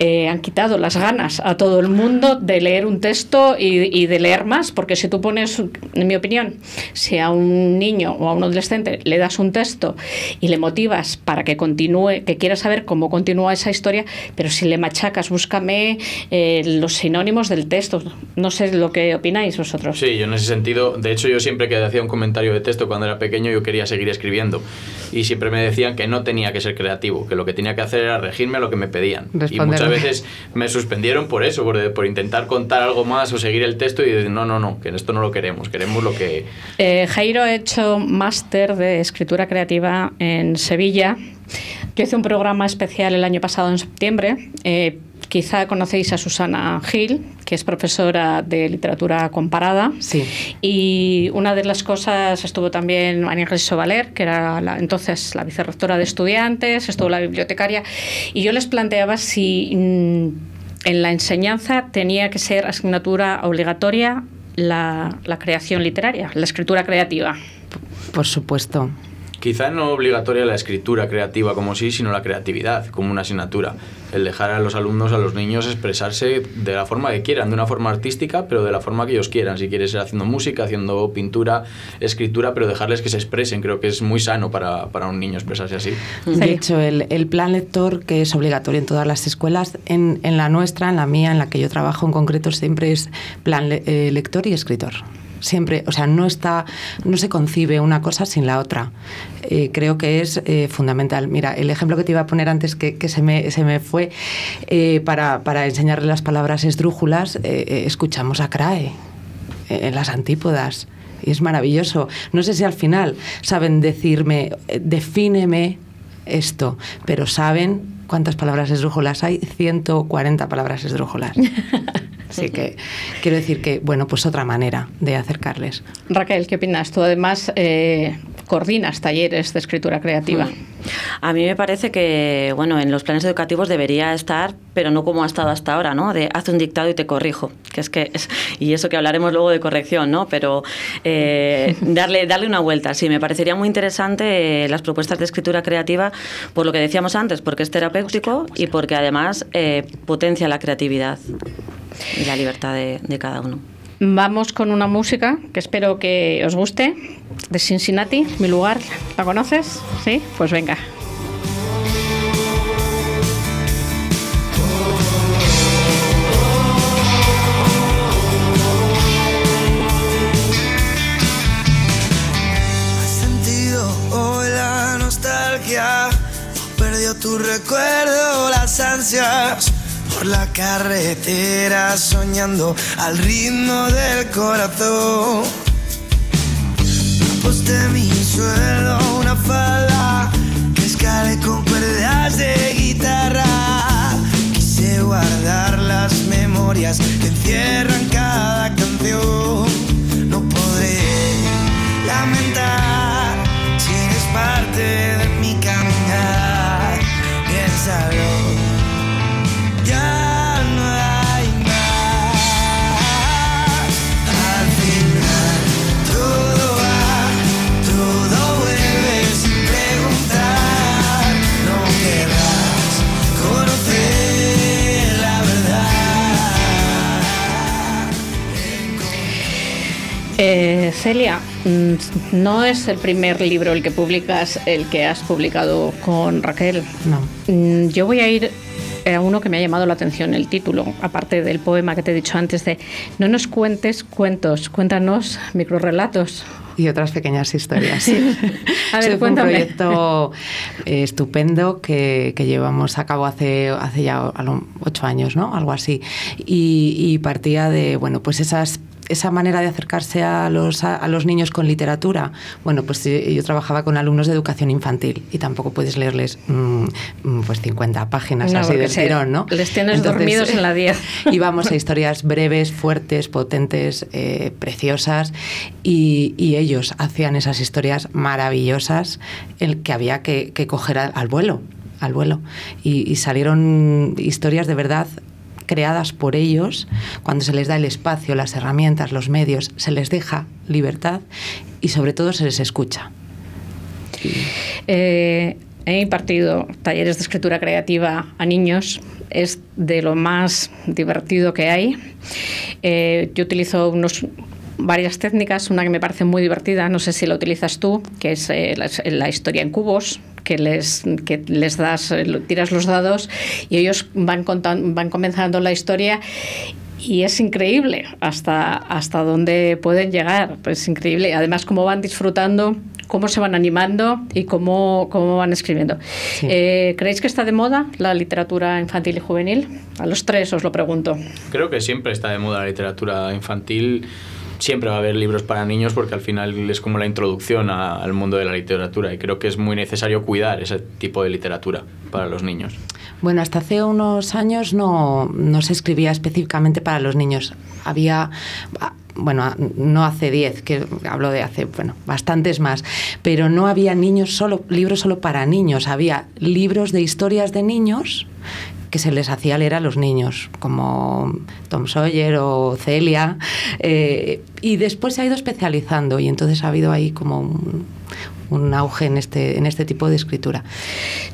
eh, han quitado las ganas a todo el mundo de leer un texto y, de leer más, porque si tú pones, en mi opinión, si a un niño o a un adolescente le das un texto y le motivas para que continúe, que quiera saber cómo continúa esa historia, pero si le machacas, búscame eh, los sinónimos del texto. No sé lo que opináis vosotros. Sí, yo en ese sentido, de hecho yo siempre que hacía un comentario de texto cuando era pequeño yo quería seguir escribiendo y siempre me decían que no tenía que ser creativo, que lo que tenía que hacer era regirme a lo que me pedían. Y muchas veces me suspendieron por eso, por, por, intentar contar algo más o seguir el texto y decir, no, no, no, que esto no lo queremos, queremos lo que... Eh, Jairo ha hecho máster de escritura creativa en Sevilla. Yo hice un programa especial el año pasado en septiembre. Eh, Quizá conocéis a Susana Gil, que es profesora de literatura comparada. Sí. Y una de las cosas estuvo también María Jesús Valer, que era entonces la vicerrectora de estudiantes, estuvo la bibliotecaria. Y yo les planteaba si mm, en la enseñanza tenía que ser asignatura obligatoria la, la creación literaria, la escritura creativa. Por supuesto. Quizá no obligatoria la escritura creativa como sí, sino la creatividad como una asignatura. El dejar a los alumnos, a los niños, expresarse de la forma que quieran, de una forma artística, pero de la forma que ellos quieran. Si quieres ser haciendo música, haciendo pintura, escritura, pero dejarles que se expresen. Creo que es muy sano para, para un niño expresarse así. De hecho, el, el, plan lector, que es obligatorio en todas las escuelas, en, en, la nuestra, en la mía, en la que yo trabajo en concreto, siempre es plan eh, lector y escritor siempre, o sea, no está, no se concibe una cosa sin la otra. Eh, creo que es eh, fundamental. Mira, el ejemplo que te iba a poner antes que, se, me, se, me, fue eh, para, para, enseñarle las palabras esdrújulas, escuchamos a Crae en las antípodas. Y es maravilloso. No sé si al final saben decirme, defíneme esto, pero saben cuántas palabras esdrújulas hay, 140 palabras esdrújulas. Así que quiero decir que, bueno, pues otra manera de acercarles. Raquel, ¿qué opinas? Tú además eh, coordinas talleres de escritura creativa. Mm. A mí me parece que, bueno, en los planes educativos debería estar, pero no como ha estado hasta ahora, ¿no? De haz un dictado y te corrijo, que es que, es, y eso que hablaremos luego de corrección, ¿no? Pero eh, darle, darle una vuelta, sí, me parecería muy interesante eh, las propuestas de escritura creativa, por lo que decíamos antes, porque es terapéutico y porque además potencia la creatividad y la libertad de cada uno. Vamos con una música que espero que os guste, de Cincinnati, mi lugar. ¿La conoces? Sí, pues venga. perdió tu recuerdo, las ansias por la carretera soñando al ritmo del corazón. Aposté mi suelo una falda que escale con cuerdas de guitarra. Quise guardar las memorias que encierran cada canción. Celia, mm, no es el primer libro el que publicas, el que has publicado con Raquel. No. Mm, yo voy a ir a uno que me ha llamado la atención, el título, aparte del poema que te he dicho antes de No nos cuentes cuentos, cuéntanos microrelatos. Y otras pequeñas historias. A ver, un proyecto eh, estupendo que, llevamos a cabo hace, hace ya ocho años, ¿no? Algo así. Y, y partía de, bueno, pues esas esa manera de acercarse a los, a, los niños con literatura, bueno, pues yo trabajaba con alumnos de educación infantil y tampoco puedes leerles mm, mm, pues 50 páginas así de tirón, ¿no? Les tienes dormidos en la 10. Íbamos a historias breves, fuertes, potentes, eh, preciosas y, ellos hacían esas historias maravillosas el que había que, coger al, vuelo al vuelo y, salieron historias de verdad creadas por ellos, cuando se les da el espacio, las herramientas, los medios, se les deja libertad y sobre todo se les escucha. Eh, he impartido talleres de escritura creativa a niños. Es de lo más divertido que hay. Eh, yo utilizo unos varias técnicas, una que me parece muy divertida, no sé si la utilizas tú, que es eh, la, historia en cubos, que les, que les das, eh, tiras los dados y ellos van, contando, van comenzando la historia y es increíble hasta, hasta dónde pueden llegar. Es increíble. Además, cómo van disfrutando, cómo se van animando y cómo, cómo van escribiendo. Eh, ¿Creéis que está de moda la literatura infantil y juvenil? A los tres os lo pregunto. Creo que siempre está de moda la literatura infantil siempre va a haber libros para niños porque al final es como la introducción al mundo de la literatura y creo que es muy necesario cuidar ese tipo de literatura para los niños. Bueno, hasta hace unos años no, no se escribía específicamente para los niños. Había bueno, no hace 10, que hablo de hace, bueno, bastantes más, pero no había niños solo, libros solo para niños, había libros de historias de niños que se les hacía leer a los niños, como Tom Sawyer o Celia, eh, y después se ha ido especializando y entonces ha habido ahí como un, auge en este, en este tipo de escritura.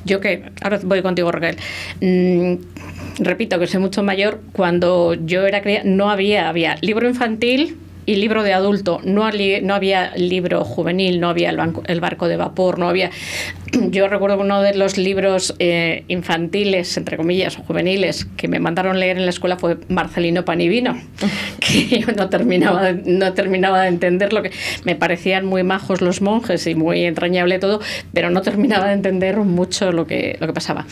Yo que, ahora voy contigo Raquel, mm, repito que soy mucho mayor, cuando yo era criada no había, había libro infantil, y libro de adulto. No, no había libro juvenil, no había el, barco de vapor, no había... Yo recuerdo uno de los libros eh, infantiles, entre comillas, juveniles, que me mandaron leer en la escuela fue Marcelino Panivino, que yo no terminaba, no terminaba de entender lo que... Me parecían muy majos los monjes y muy entrañable todo, pero no terminaba de entender mucho lo que, lo que pasaba.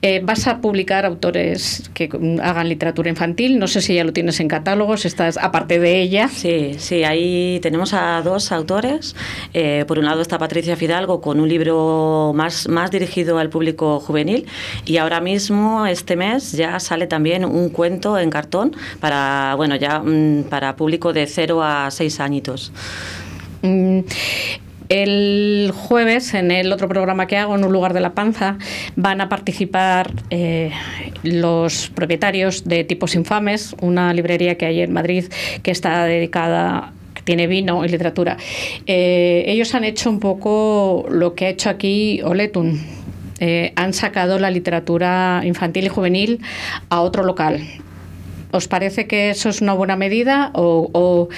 Eh, ¿Vas a publicar autores que hagan literatura infantil? No sé si ya lo tienes en catálogos, estás aparte de ella. Sí, Sí, ahí tenemos a dos autores. Eh, por un lado está Patricia Fidalgo con un libro más, más dirigido al público juvenil y ahora mismo este mes ya sale también un cuento en cartón para, bueno, ya mm, para público de 0 a 6 añitos. Mm, el jueves, en el otro programa que hago, en un lugar de la panza, van a participar eh, los propietarios de Tipos Infames, una librería que hay en Madrid que está dedicada tiene vino y literatura. Eh, ellos han hecho un poco lo que ha hecho aquí Oletun. Eh, han sacado la literatura infantil y juvenil a otro local. ¿Os parece que eso es una buena medida o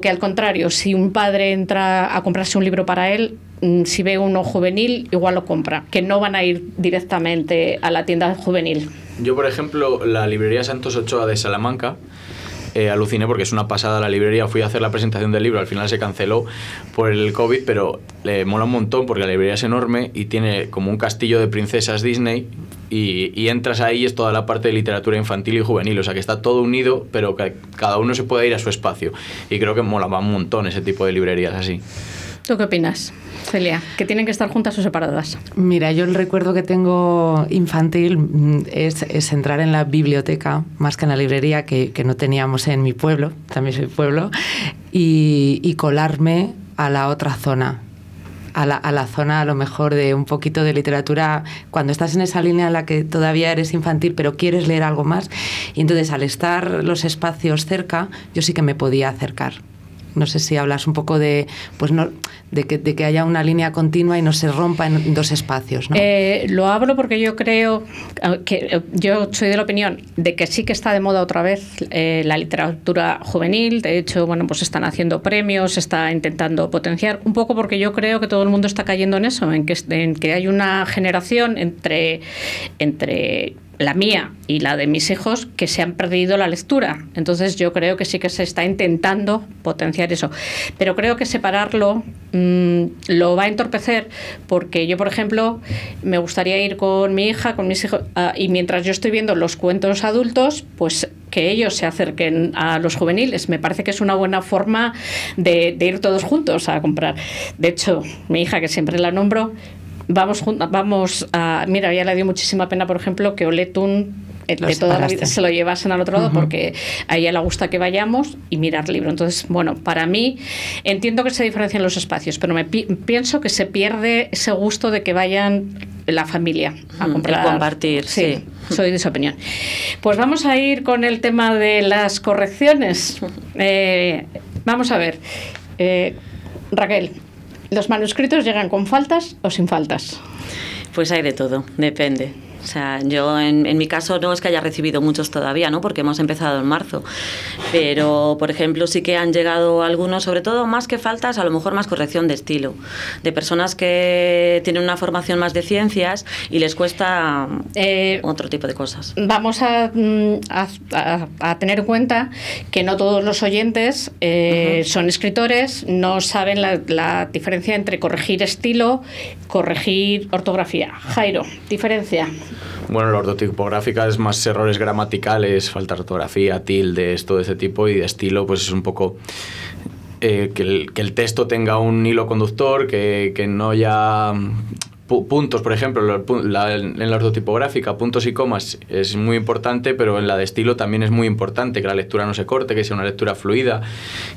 que al contrario, si un padre entra a comprarse un libro para él, mm, si ve uno juvenil, igual lo compra, que no van a ir directamente a la tienda juvenil. Yo, por ejemplo, la librería Santos Ochoa de Salamanca, eh, aluciné porque es una pasada la librería. Fui a hacer la presentación del libro, al final se canceló por el COVID, pero le mola un montón porque la librería es enorme y tiene como un castillo de princesas Disney y, entras ahí y es toda la parte de literatura infantil y juvenil, o sea que está todo unido, pero que cada uno se puede ir a su espacio. Y creo que mola un montón ese tipo de librerías así. ¿Tú qué opinas, Celia? ¿Que tienen que estar juntas o separadas? Mira, yo el recuerdo que tengo infantil mm, es, entrar en la biblioteca, más que en la librería, que, no teníamos en mi pueblo, también soy pueblo, y, y colarme a la otra zona, a la, a la, zona a lo mejor de un poquito de literatura, cuando estás en esa línea en la que todavía eres infantil pero quieres leer algo más, y entonces al estar los espacios cerca, yo sí que me podía acercar. No sé si hablas un poco de, pues no, de, que, de que haya una línea continua y no se rompa en dos espacios. ¿no? Eh, lo hablo porque yo creo que eh, yo soy de la opinión de que sí que está de moda otra vez eh, la literatura juvenil. De hecho, bueno, pues están haciendo premios, está intentando potenciar un poco porque yo creo que todo el mundo está cayendo en eso, en que, en que hay una generación entre entre la mía y la de mis hijos que se han perdido la lectura. Entonces yo creo que sí que se está intentando potenciar eso. Pero creo que separarlo mm, lo va a entorpecer porque yo, por ejemplo, me gustaría ir con mi hija, con mis hijos, ah, y mientras yo estoy viendo los cuentos adultos, pues que ellos se acerquen a los juveniles. Me parece que es una buena forma de, de ir todos juntos a comprar. De hecho, mi hija, que siempre la nombro, vamos, vamos a... Mira, ya le dio muchísima pena, por ejemplo, que Oletun eh, de toda la vida se lo llevasen al otro lado porque a ella le gusta que vayamos y mirar libro. Entonces, bueno, para mí entiendo que se diferencian los espacios, pero me pienso que se pierde ese gusto de que vayan la familia a comprar. compartir, sí, Soy de esa opinión. Pues vamos a ir con el tema de las correcciones. Eh, vamos a ver. Eh, Raquel, ¿Los manuscritos llegan con faltas o sin faltas? Pues hay de todo, depende. O sea, yo en, en, mi caso no es que haya recibido muchos todavía, ¿no? Porque hemos empezado en marzo. Pero, por ejemplo, sí que han llegado algunos, sobre todo más que faltas, a lo mejor más corrección de estilo. De personas que tienen una formación más de ciencias y les cuesta eh, otro tipo de cosas. Vamos a, mm, a, a, tener en cuenta que no todos los oyentes eh, uh -huh. son escritores, no saben la, la diferencia entre corregir estilo, corregir ortografía. Jairo, diferencia. Bueno, la ortotipográfica es más errores gramaticales, falta de ortografía, tildes, todo ese tipo, y de estilo, pues es un poco eh, que, el, que, el, texto tenga un hilo conductor, que, que no haya puntos, por ejemplo, la, en la ortotipográfica, puntos y comas es muy importante, pero en la de estilo también es muy importante, que la lectura no se corte, que sea una lectura fluida,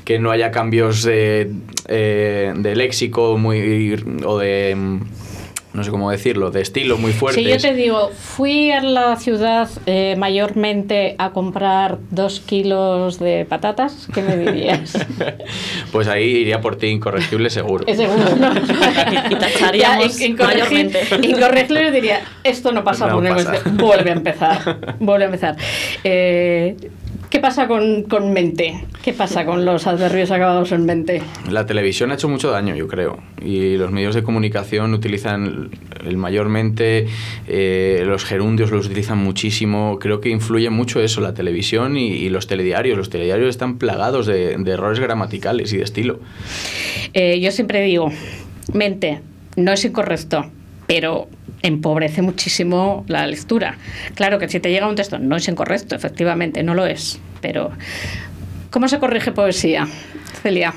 que no haya cambios de, eh, de léxico muy, o de no sé cómo decirlo, de estilo muy fuerte. Si yo te digo, fui a la ciudad eh, mayormente a comprar dos kilos de patatas, ¿qué me dirías? pues ahí iría por ti incorregible seguro. Es seguro, ¿no? y tacharíamos ya, mayormente. Incorregible diría, esto no pasa, no pasa. vuelve a empezar, vuelve a empezar. Eh, ¿Qué pasa con, con, mente? ¿Qué pasa con los adverbios acabados en mente? La televisión ha hecho mucho daño, yo creo. Y los medios de comunicación utilizan el mayormente, eh, los gerundios los utilizan muchísimo. Creo que influye mucho eso, la televisión y, y los telediarios. Los telediarios están plagados de, de errores gramaticales y de estilo. Eh, yo siempre digo, mente, no es incorrecto, pero empobrece muchísimo la lectura. Claro que si te llega un texto no es incorrecto, efectivamente, no lo es, pero ¿cómo se corrige poesía? Celia,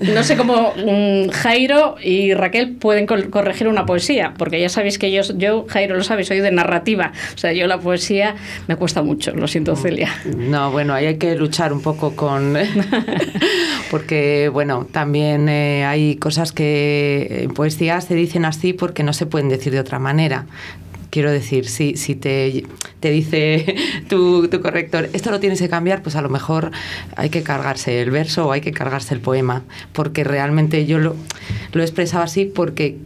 no sé cómo um, Jairo y Raquel pueden corregir una poesía, porque ya sabéis que yo, yo, Jairo lo sabe, soy de narrativa. O sea, yo la poesía me cuesta mucho, lo siento, Celia. No, bueno, ahí hay que luchar un poco con. porque, bueno, también eh, hay cosas que en poesía se dicen así porque no se pueden decir de otra manera. Quiero decir, si, si te, te dice tu, tu, corrector, esto lo tienes que cambiar, pues a lo mejor hay que cargarse el verso o hay que cargarse el poema, porque realmente yo lo, lo he expresado así porque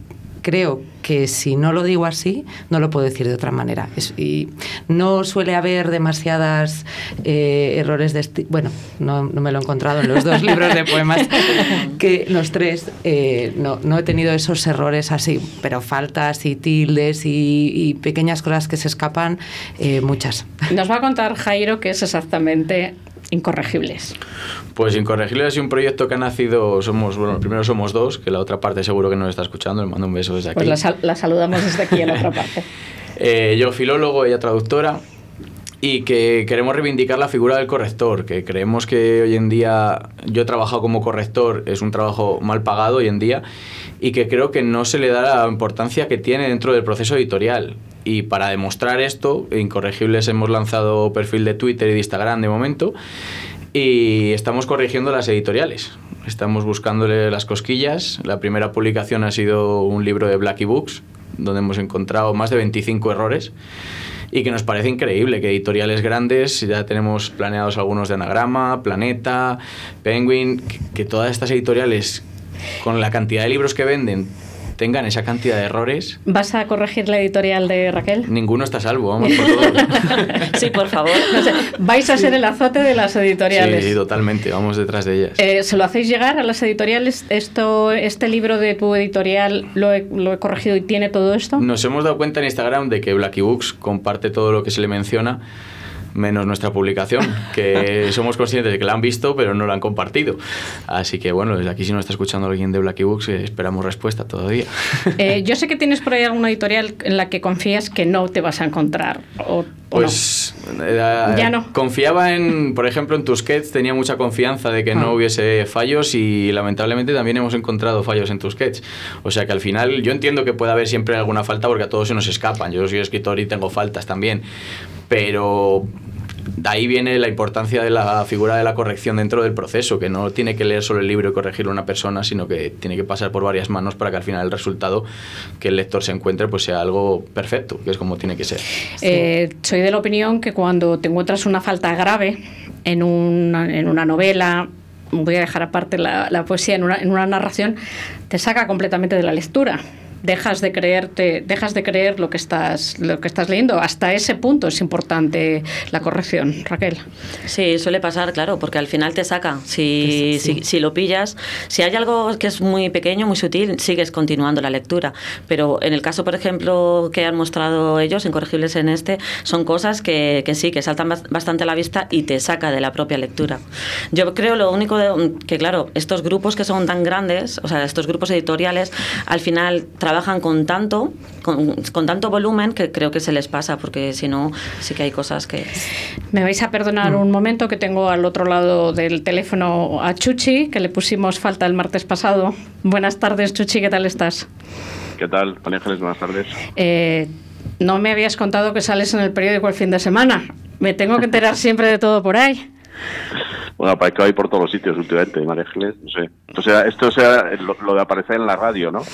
creo que si no lo digo así, no lo puedo decir de otra manera. Es, y no suele haber demasiadas eh, errores de estilo. Bueno, no, no, me lo he encontrado en los dos libros de poemas, que los tres eh, no, no, he tenido esos errores así, pero faltas y tildes y, y pequeñas cosas que se escapan, eh, muchas. Nos va a contar Jairo qué es exactamente incorregibles? Pues Incorregibles es un proyecto que ha nacido, somos, bueno, primero somos dos, que la otra parte seguro que nos está escuchando, le mando un beso desde aquí. Pues la, sal la saludamos desde aquí en la otra parte. eh, yo filólogo, ella traductora, y que queremos reivindicar la figura del corrector, que creemos que hoy en día, yo he trabajado como corrector, es un trabajo mal pagado hoy en día, y que creo que no se le da la importancia que tiene dentro del proceso editorial. Y para demostrar esto, Incorregibles hemos lanzado perfil de Twitter y de Instagram de momento, y estamos corrigiendo las editoriales. Estamos buscándole las cosquillas. La primera publicación ha sido un libro de Blacky Books, donde hemos encontrado más de 25 errores y que nos parece increíble que editoriales grandes, ya tenemos planeados algunos de Anagrama, Planeta, Penguin, que, que todas estas editoriales con la cantidad de libros que venden tengan esa cantidad de errores. ¿Vas a corregir la editorial de Raquel? Ninguno está a salvo, vamos por todo. sí, por favor. No sé, vais a ser el azote de las editoriales. Sí, totalmente, vamos detrás de ellas. Eh, ¿Se lo hacéis llegar a las editoriales? Esto, ¿Este libro de tu editorial lo he, lo he corregido y tiene todo esto? Nos hemos dado cuenta en Instagram de que Blacky Books comparte todo lo que se le menciona menos nuestra publicación, que somos conscientes de que la han visto, pero no la han compartido. Así que bueno, desde aquí si no está escuchando alguien de Blacky Books, eh, esperamos respuesta todavía. Eh, yo sé que tienes por ahí alguna editorial en la que confías que no te vas a encontrar. O, pues o no. eh, ya no. Confiaba en, por ejemplo, en Tusquets, tenía mucha confianza de que ah. no hubiese fallos y lamentablemente también hemos encontrado fallos en Tusquets. O sea que al final yo entiendo que puede haber siempre alguna falta porque a todos se nos escapan. Yo soy escritor y tengo faltas también. Pero de ahí viene la importancia de la figura de la corrección dentro del proceso, que no tiene que leer solo el libro y corregirlo una persona, sino que tiene que pasar por varias manos para que al final el resultado que el lector se encuentre pues sea algo perfecto, que es como tiene que ser. Eh, soy de la opinión que cuando te encuentras una falta grave en una, en una novela, voy a dejar aparte la, la poesía, en una, en una narración, te saca completamente de la lectura dejas de creerte, dejas de creer lo que estás, lo que estás leyendo. Hasta ese punto es importante la corrección, Raquel. Sí, suele pasar, claro, porque al final te saca. Si, si, si, lo pillas, si hay algo que es muy pequeño, muy sutil, sigues continuando la lectura. Pero en el caso, por ejemplo, que han mostrado ellos, incorregibles en este, son cosas que, que sí, que saltan bastante a la vista y te saca de la propia lectura. Yo creo lo único de, que, claro, estos grupos que son tan grandes, o sea, estos grupos editoriales, al final trabajan con tanto, con, con tanto volumen que creo que se les pasa, porque si no, sí que hay cosas que... Me vais a perdonar mm. un momento que tengo al otro lado del teléfono a Chuchi, que le pusimos falta el martes pasado. Buenas tardes, Chuchi, ¿qué tal estás? ¿Qué tal, María Ángeles? Buenas tardes. Eh, no me habías contado que sales en el periódico el fin de semana. Me tengo que enterar siempre de todo por ahí. Bueno, que hay por todos los sitios últimamente, María Ángeles, no sé. O sea, esto sea lo, de aparecer en la radio, ¿no?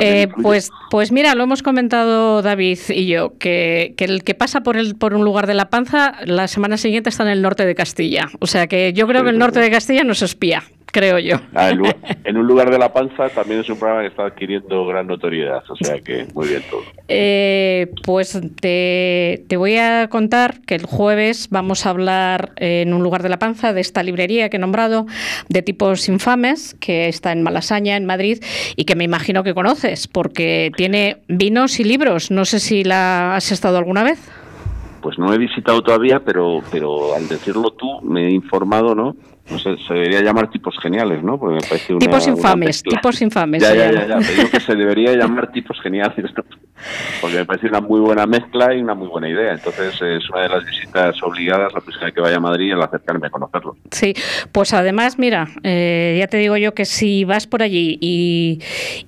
Eh, pues, pues mira, lo hemos comentado David y yo, que, que, el que pasa por, el, por un lugar de la panza, la semana siguiente está en el norte de Castilla. O sea que yo creo que el norte de Castilla nos espía creo yo. Ah, en un lugar de la panza también es un programa que está adquiriendo gran notoriedad, o sea que muy bien todo. Eh, pues te, te, voy a contar que el jueves vamos a hablar en un lugar de la panza de esta librería que he nombrado, de tipos infames, que está en Malasaña, en Madrid, y que me imagino que conoces, porque tiene vinos y libros. No sé si la has estado alguna vez. Pues no he visitado todavía, pero, pero al decirlo tú me he informado, ¿no? no sé, se debería llamar tipos geniales, ¿no? Porque me parece una, tipos infames, tipos infames. Ya, ya, ya, ya, digo que se debería llamar tipos geniales, porque me parece una muy buena mezcla y una muy buena idea. Entonces es una de las visitas obligadas la próxima que vaya a Madrid el acercarme a conocerlo. Sí, pues además, mira, eh, ya te digo yo que si vas por allí y,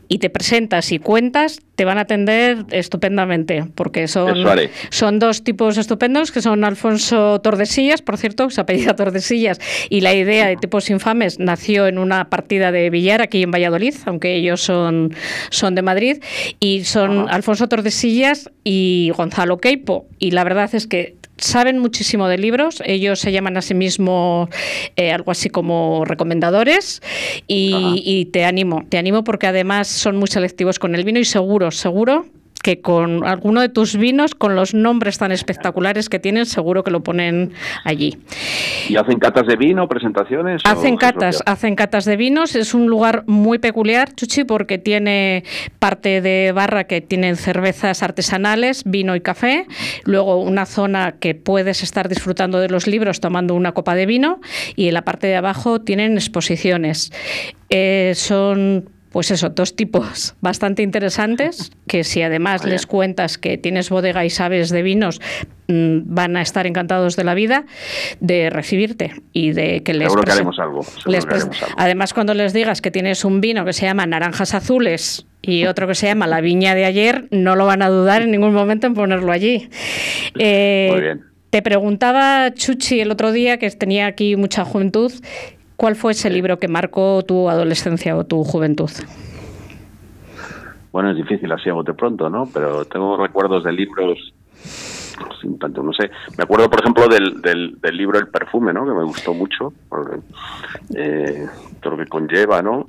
y te presentas y cuentas, te van a atender estupendamente, porque son, son dos tipos estupendos, que son Alfonso Tordesillas, por cierto, se apellida Tordesillas, y la idea de tipos infames nació en una partida de billar aquí en Valladolid, aunque ellos son, son de Madrid, y son Alfonso Tordesillas y Gonzalo Queipo. Y la verdad es que saben muchísimo de libros, ellos se llaman a sí mismos eh, algo así como recomendadores y, y, te animo, te animo porque además son muy selectivos con el vino y seguro, seguro que con alguno de tus vinos, con los nombres tan espectaculares que tienen, seguro que lo ponen allí. ¿Y hacen catas de vino, presentaciones? Hacen catas, hacen catas de vinos. Es un lugar muy peculiar, Chuchi, porque tiene parte de barra que tienen cervezas artesanales, vino y café. Luego una zona que puedes estar disfrutando de los libros tomando una copa de vino. Y en la parte de abajo tienen exposiciones. Eh, son pues eso, dos tipos bastante interesantes, que si además les cuentas que tienes bodega y sabes de vinos, mm, van a estar encantados de la vida de recibirte y de que les... Seguro que haremos algo. Además, cuando les digas que tienes un vino que se llama Naranjas Azules y otro que se llama La Viña de ayer, no lo van a dudar en ningún momento en ponerlo allí. Eh, Muy bien. Te preguntaba Chuchi el otro día, que tenía aquí mucha juventud, ¿Cuál fue ese libro que marcó tu adolescencia o tu juventud? Bueno, es difícil así a bote pronto, ¿no? Pero tengo recuerdos de libros sin tanto, no sé. Me acuerdo, por ejemplo, del, del, libro El perfume, ¿no? Que me gustó mucho, eh, todo lo que conlleva, ¿no?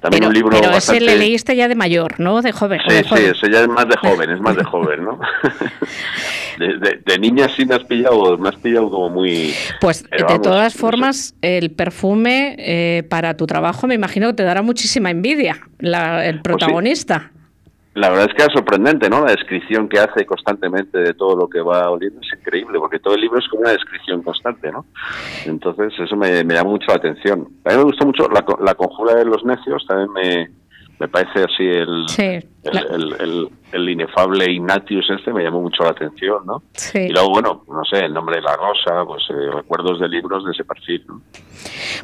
También un libro pero ese le leíste ya de mayor, ¿no? De joven. Sí, sí, ese ya es más de joven, es más de joven, ¿no? de, niña sí me has pillado, me has pillado como muy... Pues de todas formas, el perfume eh, para tu trabajo me imagino que te dará muchísima envidia, la, el pues protagonista. La verdad es que es sorprendente, ¿no? La descripción que hace constantemente de todo lo que va oliendo es increíble, porque todo el libro es como una descripción constante, ¿no? Entonces, eso me, me llama mucho la atención. A mí me gusta mucho la, la conjura de los necios, también me, me parece así el, el, el, inefable Ignatius este me llamó mucho la atención, ¿no? Y luego, bueno, no sé, el nombre de la rosa, pues eh, recuerdos de libros de ese perfil, ¿no?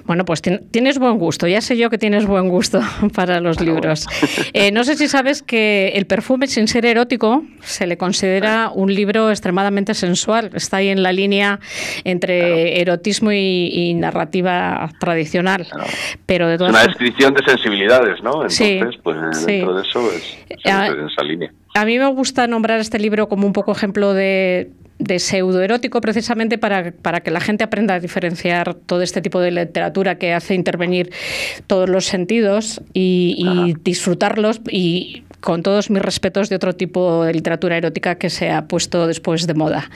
Bueno, pues tienes buen gusto, ya sé yo que tienes buen gusto para los libros. Eh, no sé si sabes que el perfume, sin ser erótico, se le considera un libro extremadamente sensual, está ahí en la línea entre erotismo y, narrativa tradicional. Pero de Una descripción de sensibilidades, ¿no? Entonces, pues dentro de eso es a, en esa línea. A mí me gusta nombrar este libro como un poco ejemplo de, de pseudoerótico precisamente para, para, que la gente aprenda a diferenciar todo este tipo de literatura que hace intervenir todos los sentidos y, y disfrutarlos y con todos mis respetos de otro tipo de literatura erótica que se ha puesto después de moda.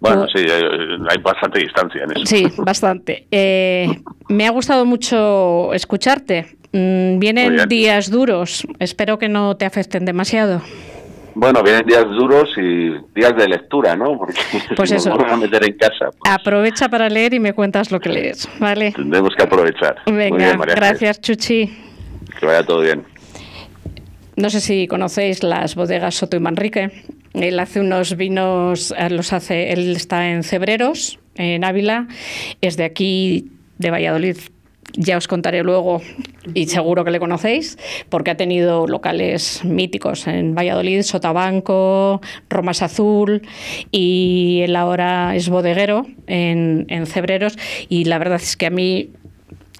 Bueno, sí, hay bastante distancia en eso. Sí, bastante. Eh, me ha gustado mucho escucharte. Mm, vienen días duros. Espero que no te afecten demasiado. Bueno, vienen días duros y días de lectura, ¿no? Porque pues eso. van a meter en casa. Pues Aprovecha para leer y me cuentas lo que lees, ¿vale? Tendremos que aprovechar. Venga, gracias, Chuchi. Que vaya todo bien. No sé si conocéis las bodegas Soto y Manrique. Él hace unos vinos, eh, los hace, él está en Cebreros, en Ávila, es de aquí, de Valladolid. Ya os contaré luego, y seguro que le conocéis, porque ha tenido locales míticos en Valladolid, Sotabanco, Romas Azul, y él ahora es bodeguero en, en Cebreros, y la verdad es que a mí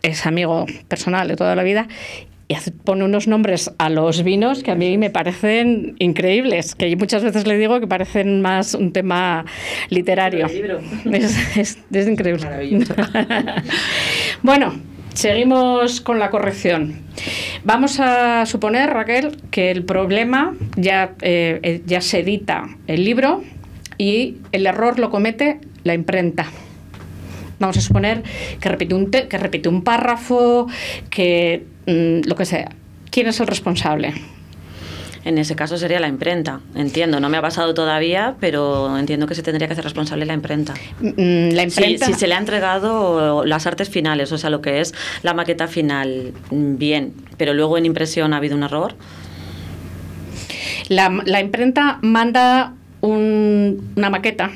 es amigo personal de toda la vida y pone unos nombres a los vinos que a mí me parecen increíbles, que muchas veces le digo que parecen más un tema literario. Es, es, increíble. bueno, seguimos con la corrección. Vamos a suponer, Raquel, que el problema ya, eh, ya se edita el libro y el error lo comete la imprenta vamos a suponer que repite un, que repite un párrafo, que Mm, lo que sea. ¿Quién es el responsable? En ese caso sería la imprenta. Entiendo, no me ha pasado todavía, pero entiendo que se tendría que hacer responsable la imprenta. Mm, la imprenta. Si, se le ha entregado las artes finales, o sea, lo que es la maqueta final, mm, bien, pero luego en impresión ha habido un error. La, la imprenta manda una maqueta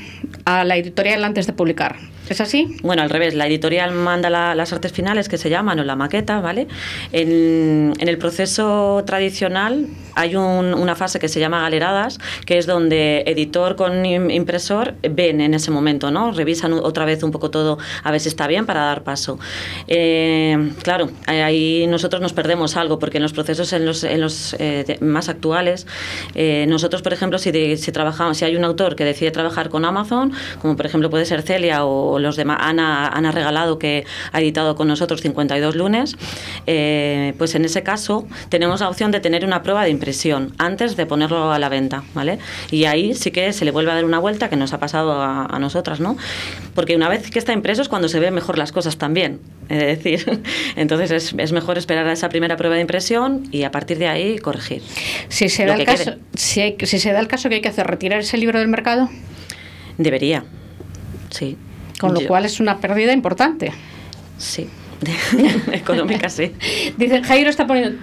a la editorial antes de publicar. ¿Es así? Bueno, al revés, la editorial manda las artes finales que se llaman o la maqueta, ¿vale? En, el proceso tradicional hay una fase que se llama galeradas, que es donde editor con impresor ven en ese momento, ¿no? Revisan otra vez un poco todo a ver si está bien para dar paso. Eh, claro, ahí nosotros nos perdemos algo, porque en los procesos en los, en los eh, más actuales, eh, nosotros, por ejemplo, si, si trabajamos, si hay un autor que decide trabajar con Amazon, como por ejemplo puede ser Celia o los demás, Ana, Ana Regalado, que ha editado con nosotros 52 lunes, eh, pues en ese caso tenemos la opción de tener una prueba de impresión antes de ponerlo a la venta, ¿vale? Y ahí sí que se le vuelve a dar una vuelta que nos ha pasado a, nosotras, ¿no? Porque una vez que está impreso es cuando se ven mejor las cosas también, es decir, entonces es, es mejor esperar a esa primera prueba de impresión y a partir de ahí corregir. Si se, da el caso, si, si se da el caso que hay que hacer, retirar ese libro del mercado. Debería, sí. Con lo cual es una pérdida importante. Sí. económica, sí. Dice, Jairo está poniendo.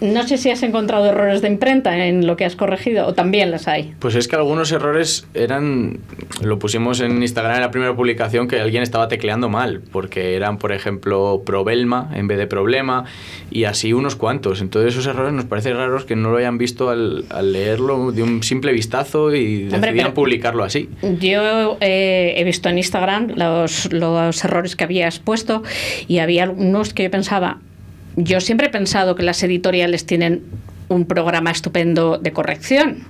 No sé si has encontrado errores de imprenta en lo que has corregido o también las hay. Pues es que algunos errores eran. Lo pusimos en Instagram en la primera publicación que alguien estaba tecleando mal, porque eran, por ejemplo, Probelma en vez de Problema y así unos cuantos. Entonces, esos errores nos parece raros que no lo hayan visto al, leerlo de un simple vistazo y decidieran publicarlo así. Yo eh, he visto en Instagram los, los errores que habías puesto y había algunos que yo pensaba, yo siempre he pensado que las editoriales tienen un programa estupendo de corrección,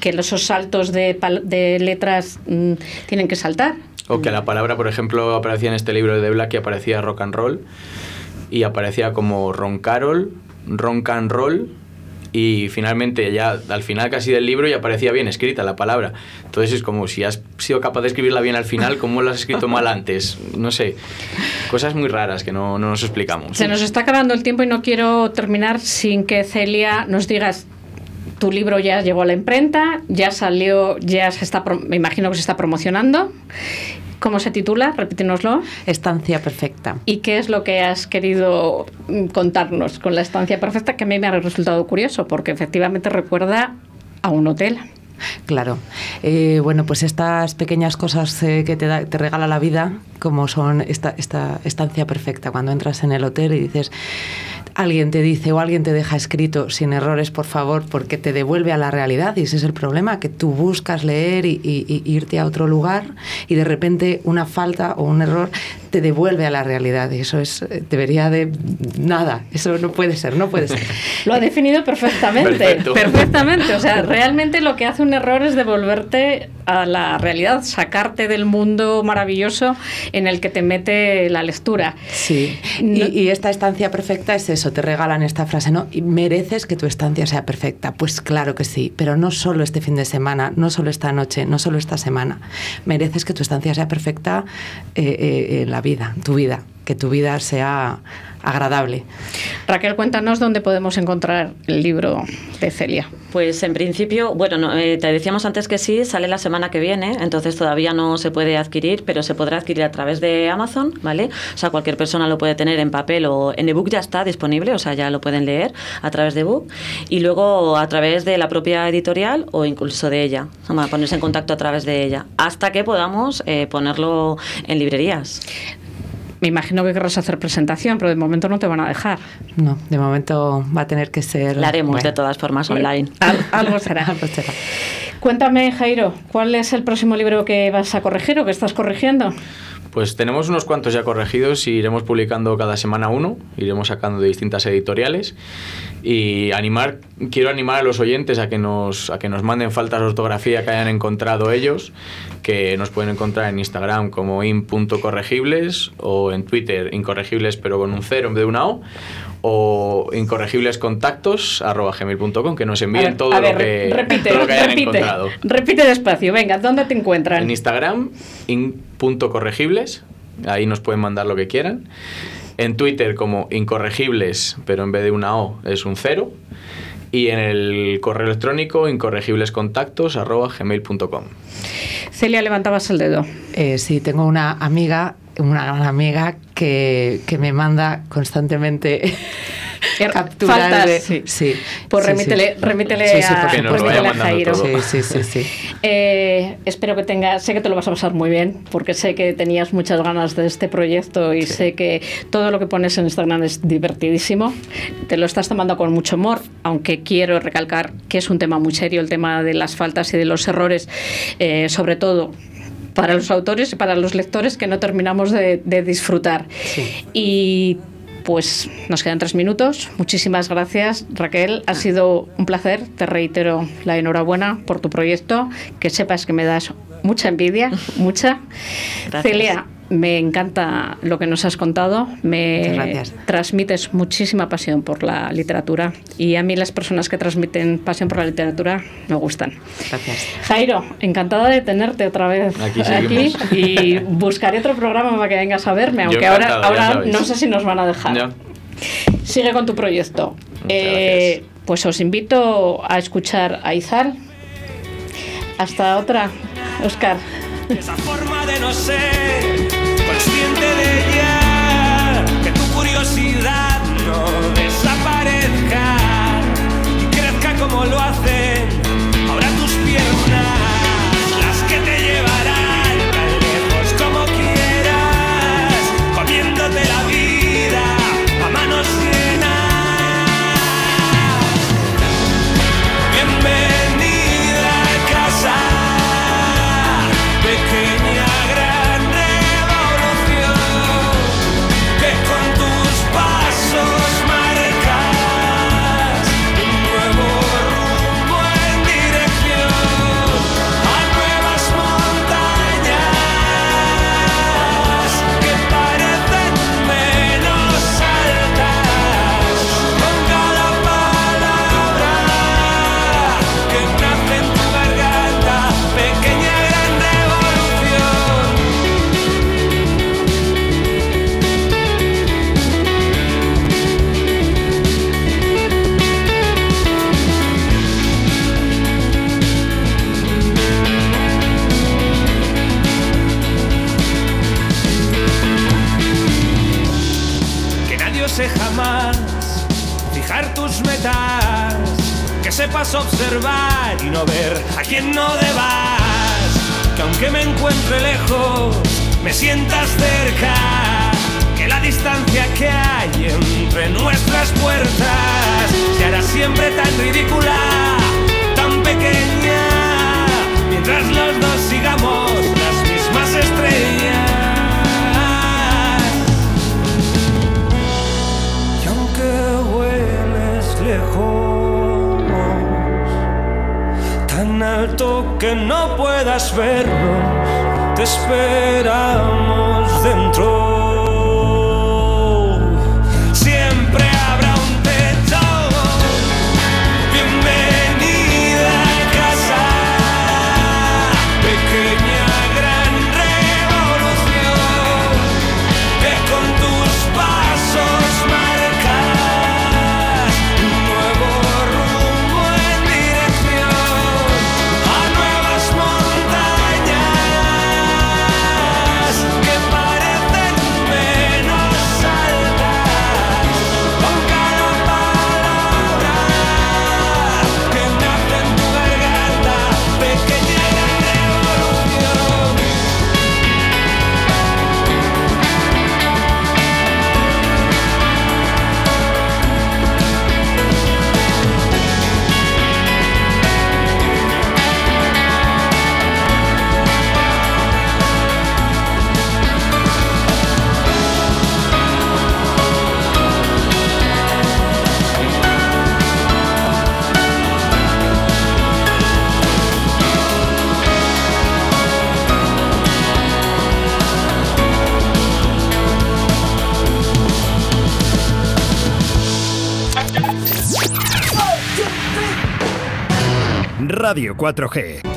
que esos saltos de, de letras mm, tienen que saltar. O que la palabra, por ejemplo, aparecía en este libro de Black que aparecía rock and roll y aparecía como roncarol, ronk and roll y finalmente ya al final casi del libro ya parecía bien escrita la palabra. Entonces es como si has sido capaz de escribirla bien al final, ¿cómo la has escrito mal antes? No sé, cosas muy raras que no, no nos explicamos. Se nos está acabando el tiempo y no quiero terminar sin que Celia nos digas tu libro ya llegó a la imprenta, ya salió, ya se está, me imagino que se está promocionando ¿Cómo se titula? Repítenoslo. Estancia perfecta. ¿Y qué es lo que has querido mm, contarnos con la estancia perfecta? Que a mí me ha resultado curioso, porque efectivamente recuerda a un hotel. Claro. Eh, bueno, pues estas pequeñas cosas eh, que te, te, regala la vida, como son esta, esta estancia perfecta, cuando entras en el hotel y dices, alguien te dice o alguien te deja escrito sin errores, por favor, porque te devuelve a la realidad. Y ese es el problema, que tú buscas leer y, irte a otro lugar y de repente una falta o un error te devuelve a la realidad. Y eso es eh, debería de nada, eso no puede ser, no puede ser. Lo ha definido perfectamente, perfectamente, o sea, realmente lo que hace un error es devolverte a la realidad, sacarte del mundo maravilloso en el que te mete la lectura. Sí, y, esta estancia perfecta es eso, te regalan esta frase, ¿no? Y mereces que tu estancia sea perfecta. Pues claro que sí, pero no solo este fin de semana, no solo esta noche, no solo esta semana. Mereces que tu estancia sea perfecta eh, eh, en la vida, tu vida, que tu vida sea agradable. Raquel, cuéntanos dónde podemos encontrar el libro de Celia. Pues en principio, bueno, eh, te decíamos antes que sí, sale la semana que viene, entonces todavía no se puede adquirir, pero se podrá adquirir a través de Amazon, ¿vale? O sea, cualquier persona lo puede tener en papel o en ebook ya está disponible, o sea, ya lo pueden leer a través de ebook y luego a través de la propia editorial o incluso de ella, o sea, ponerse en contacto a través de ella, hasta que podamos eh, ponerlo en librerías. Me imagino que querrás hacer presentación, pero de momento no te van a dejar. No, de momento va a tener que ser. La haremos de todas formas online. algo será. algo será. Cuéntame, Jairo, ¿cuál es el próximo libro que vas a corregir o que estás corrigiendo? Pues tenemos unos cuantos ya corregidos y iremos publicando cada semana uno, iremos sacando de distintas editoriales y animar, quiero animar a los oyentes a que nos, a que nos manden faltas de ortografía que hayan encontrado ellos, que nos pueden encontrar en Instagram como in.corregibles o en Twitter incorregibles pero con un cero en vez de una O o incorregiblescontactos.gmail.com que nos envíen todo, lo que, repite, hayan encontrado. Repite despacio, venga, ¿dónde te encuentran? En Instagram, in.corregibles, ahí nos pueden mandar lo que quieran. En Twitter como incorregibles, pero en vez de una O es un cero. Y en el correo electrónico incorregiblescontactos.gmail.com Celia, levantabas el dedo. Eh, sí, tengo una amiga una gran amiga que, que me manda constantemente capturas. sí. sí. Pues remítele, remítele a, Jairo. Sí, sí, sí. Eh, espero que tengas, sé que te lo vas a pasar muy bien, porque sé que tenías muchas ganas de este proyecto y sé que todo lo que pones en Instagram es divertidísimo. Te lo estás tomando con mucho humor, aunque quiero recalcar que es un tema muy serio, el tema de las faltas y de los errores, eh, sobre todo para los autores y para los lectores que no terminamos de, disfrutar. Y pues nos quedan tres minutos. Muchísimas gracias, Raquel. Ha sido un placer. Te reitero la enhorabuena por tu proyecto. Que sepas que me das mucha envidia, mucha. Celia, me encanta lo que nos has contado. Me transmites muchísima pasión por la literatura y a mí las personas que transmiten pasión por la literatura me gustan. Gracias. Jairo, encantada de tenerte otra vez aquí, y buscaré otro programa para que vengas a verme, aunque ahora, ahora no sé si nos van a dejar. Sigue con tu proyecto. Eh, pues os invito a escuchar a Izal. Hasta otra, Oscar. Esa forma de no ser de ella, Radio 4G.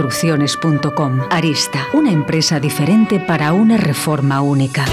aristaconstrucciones.com. Arista, una empresa diferente para una reforma única.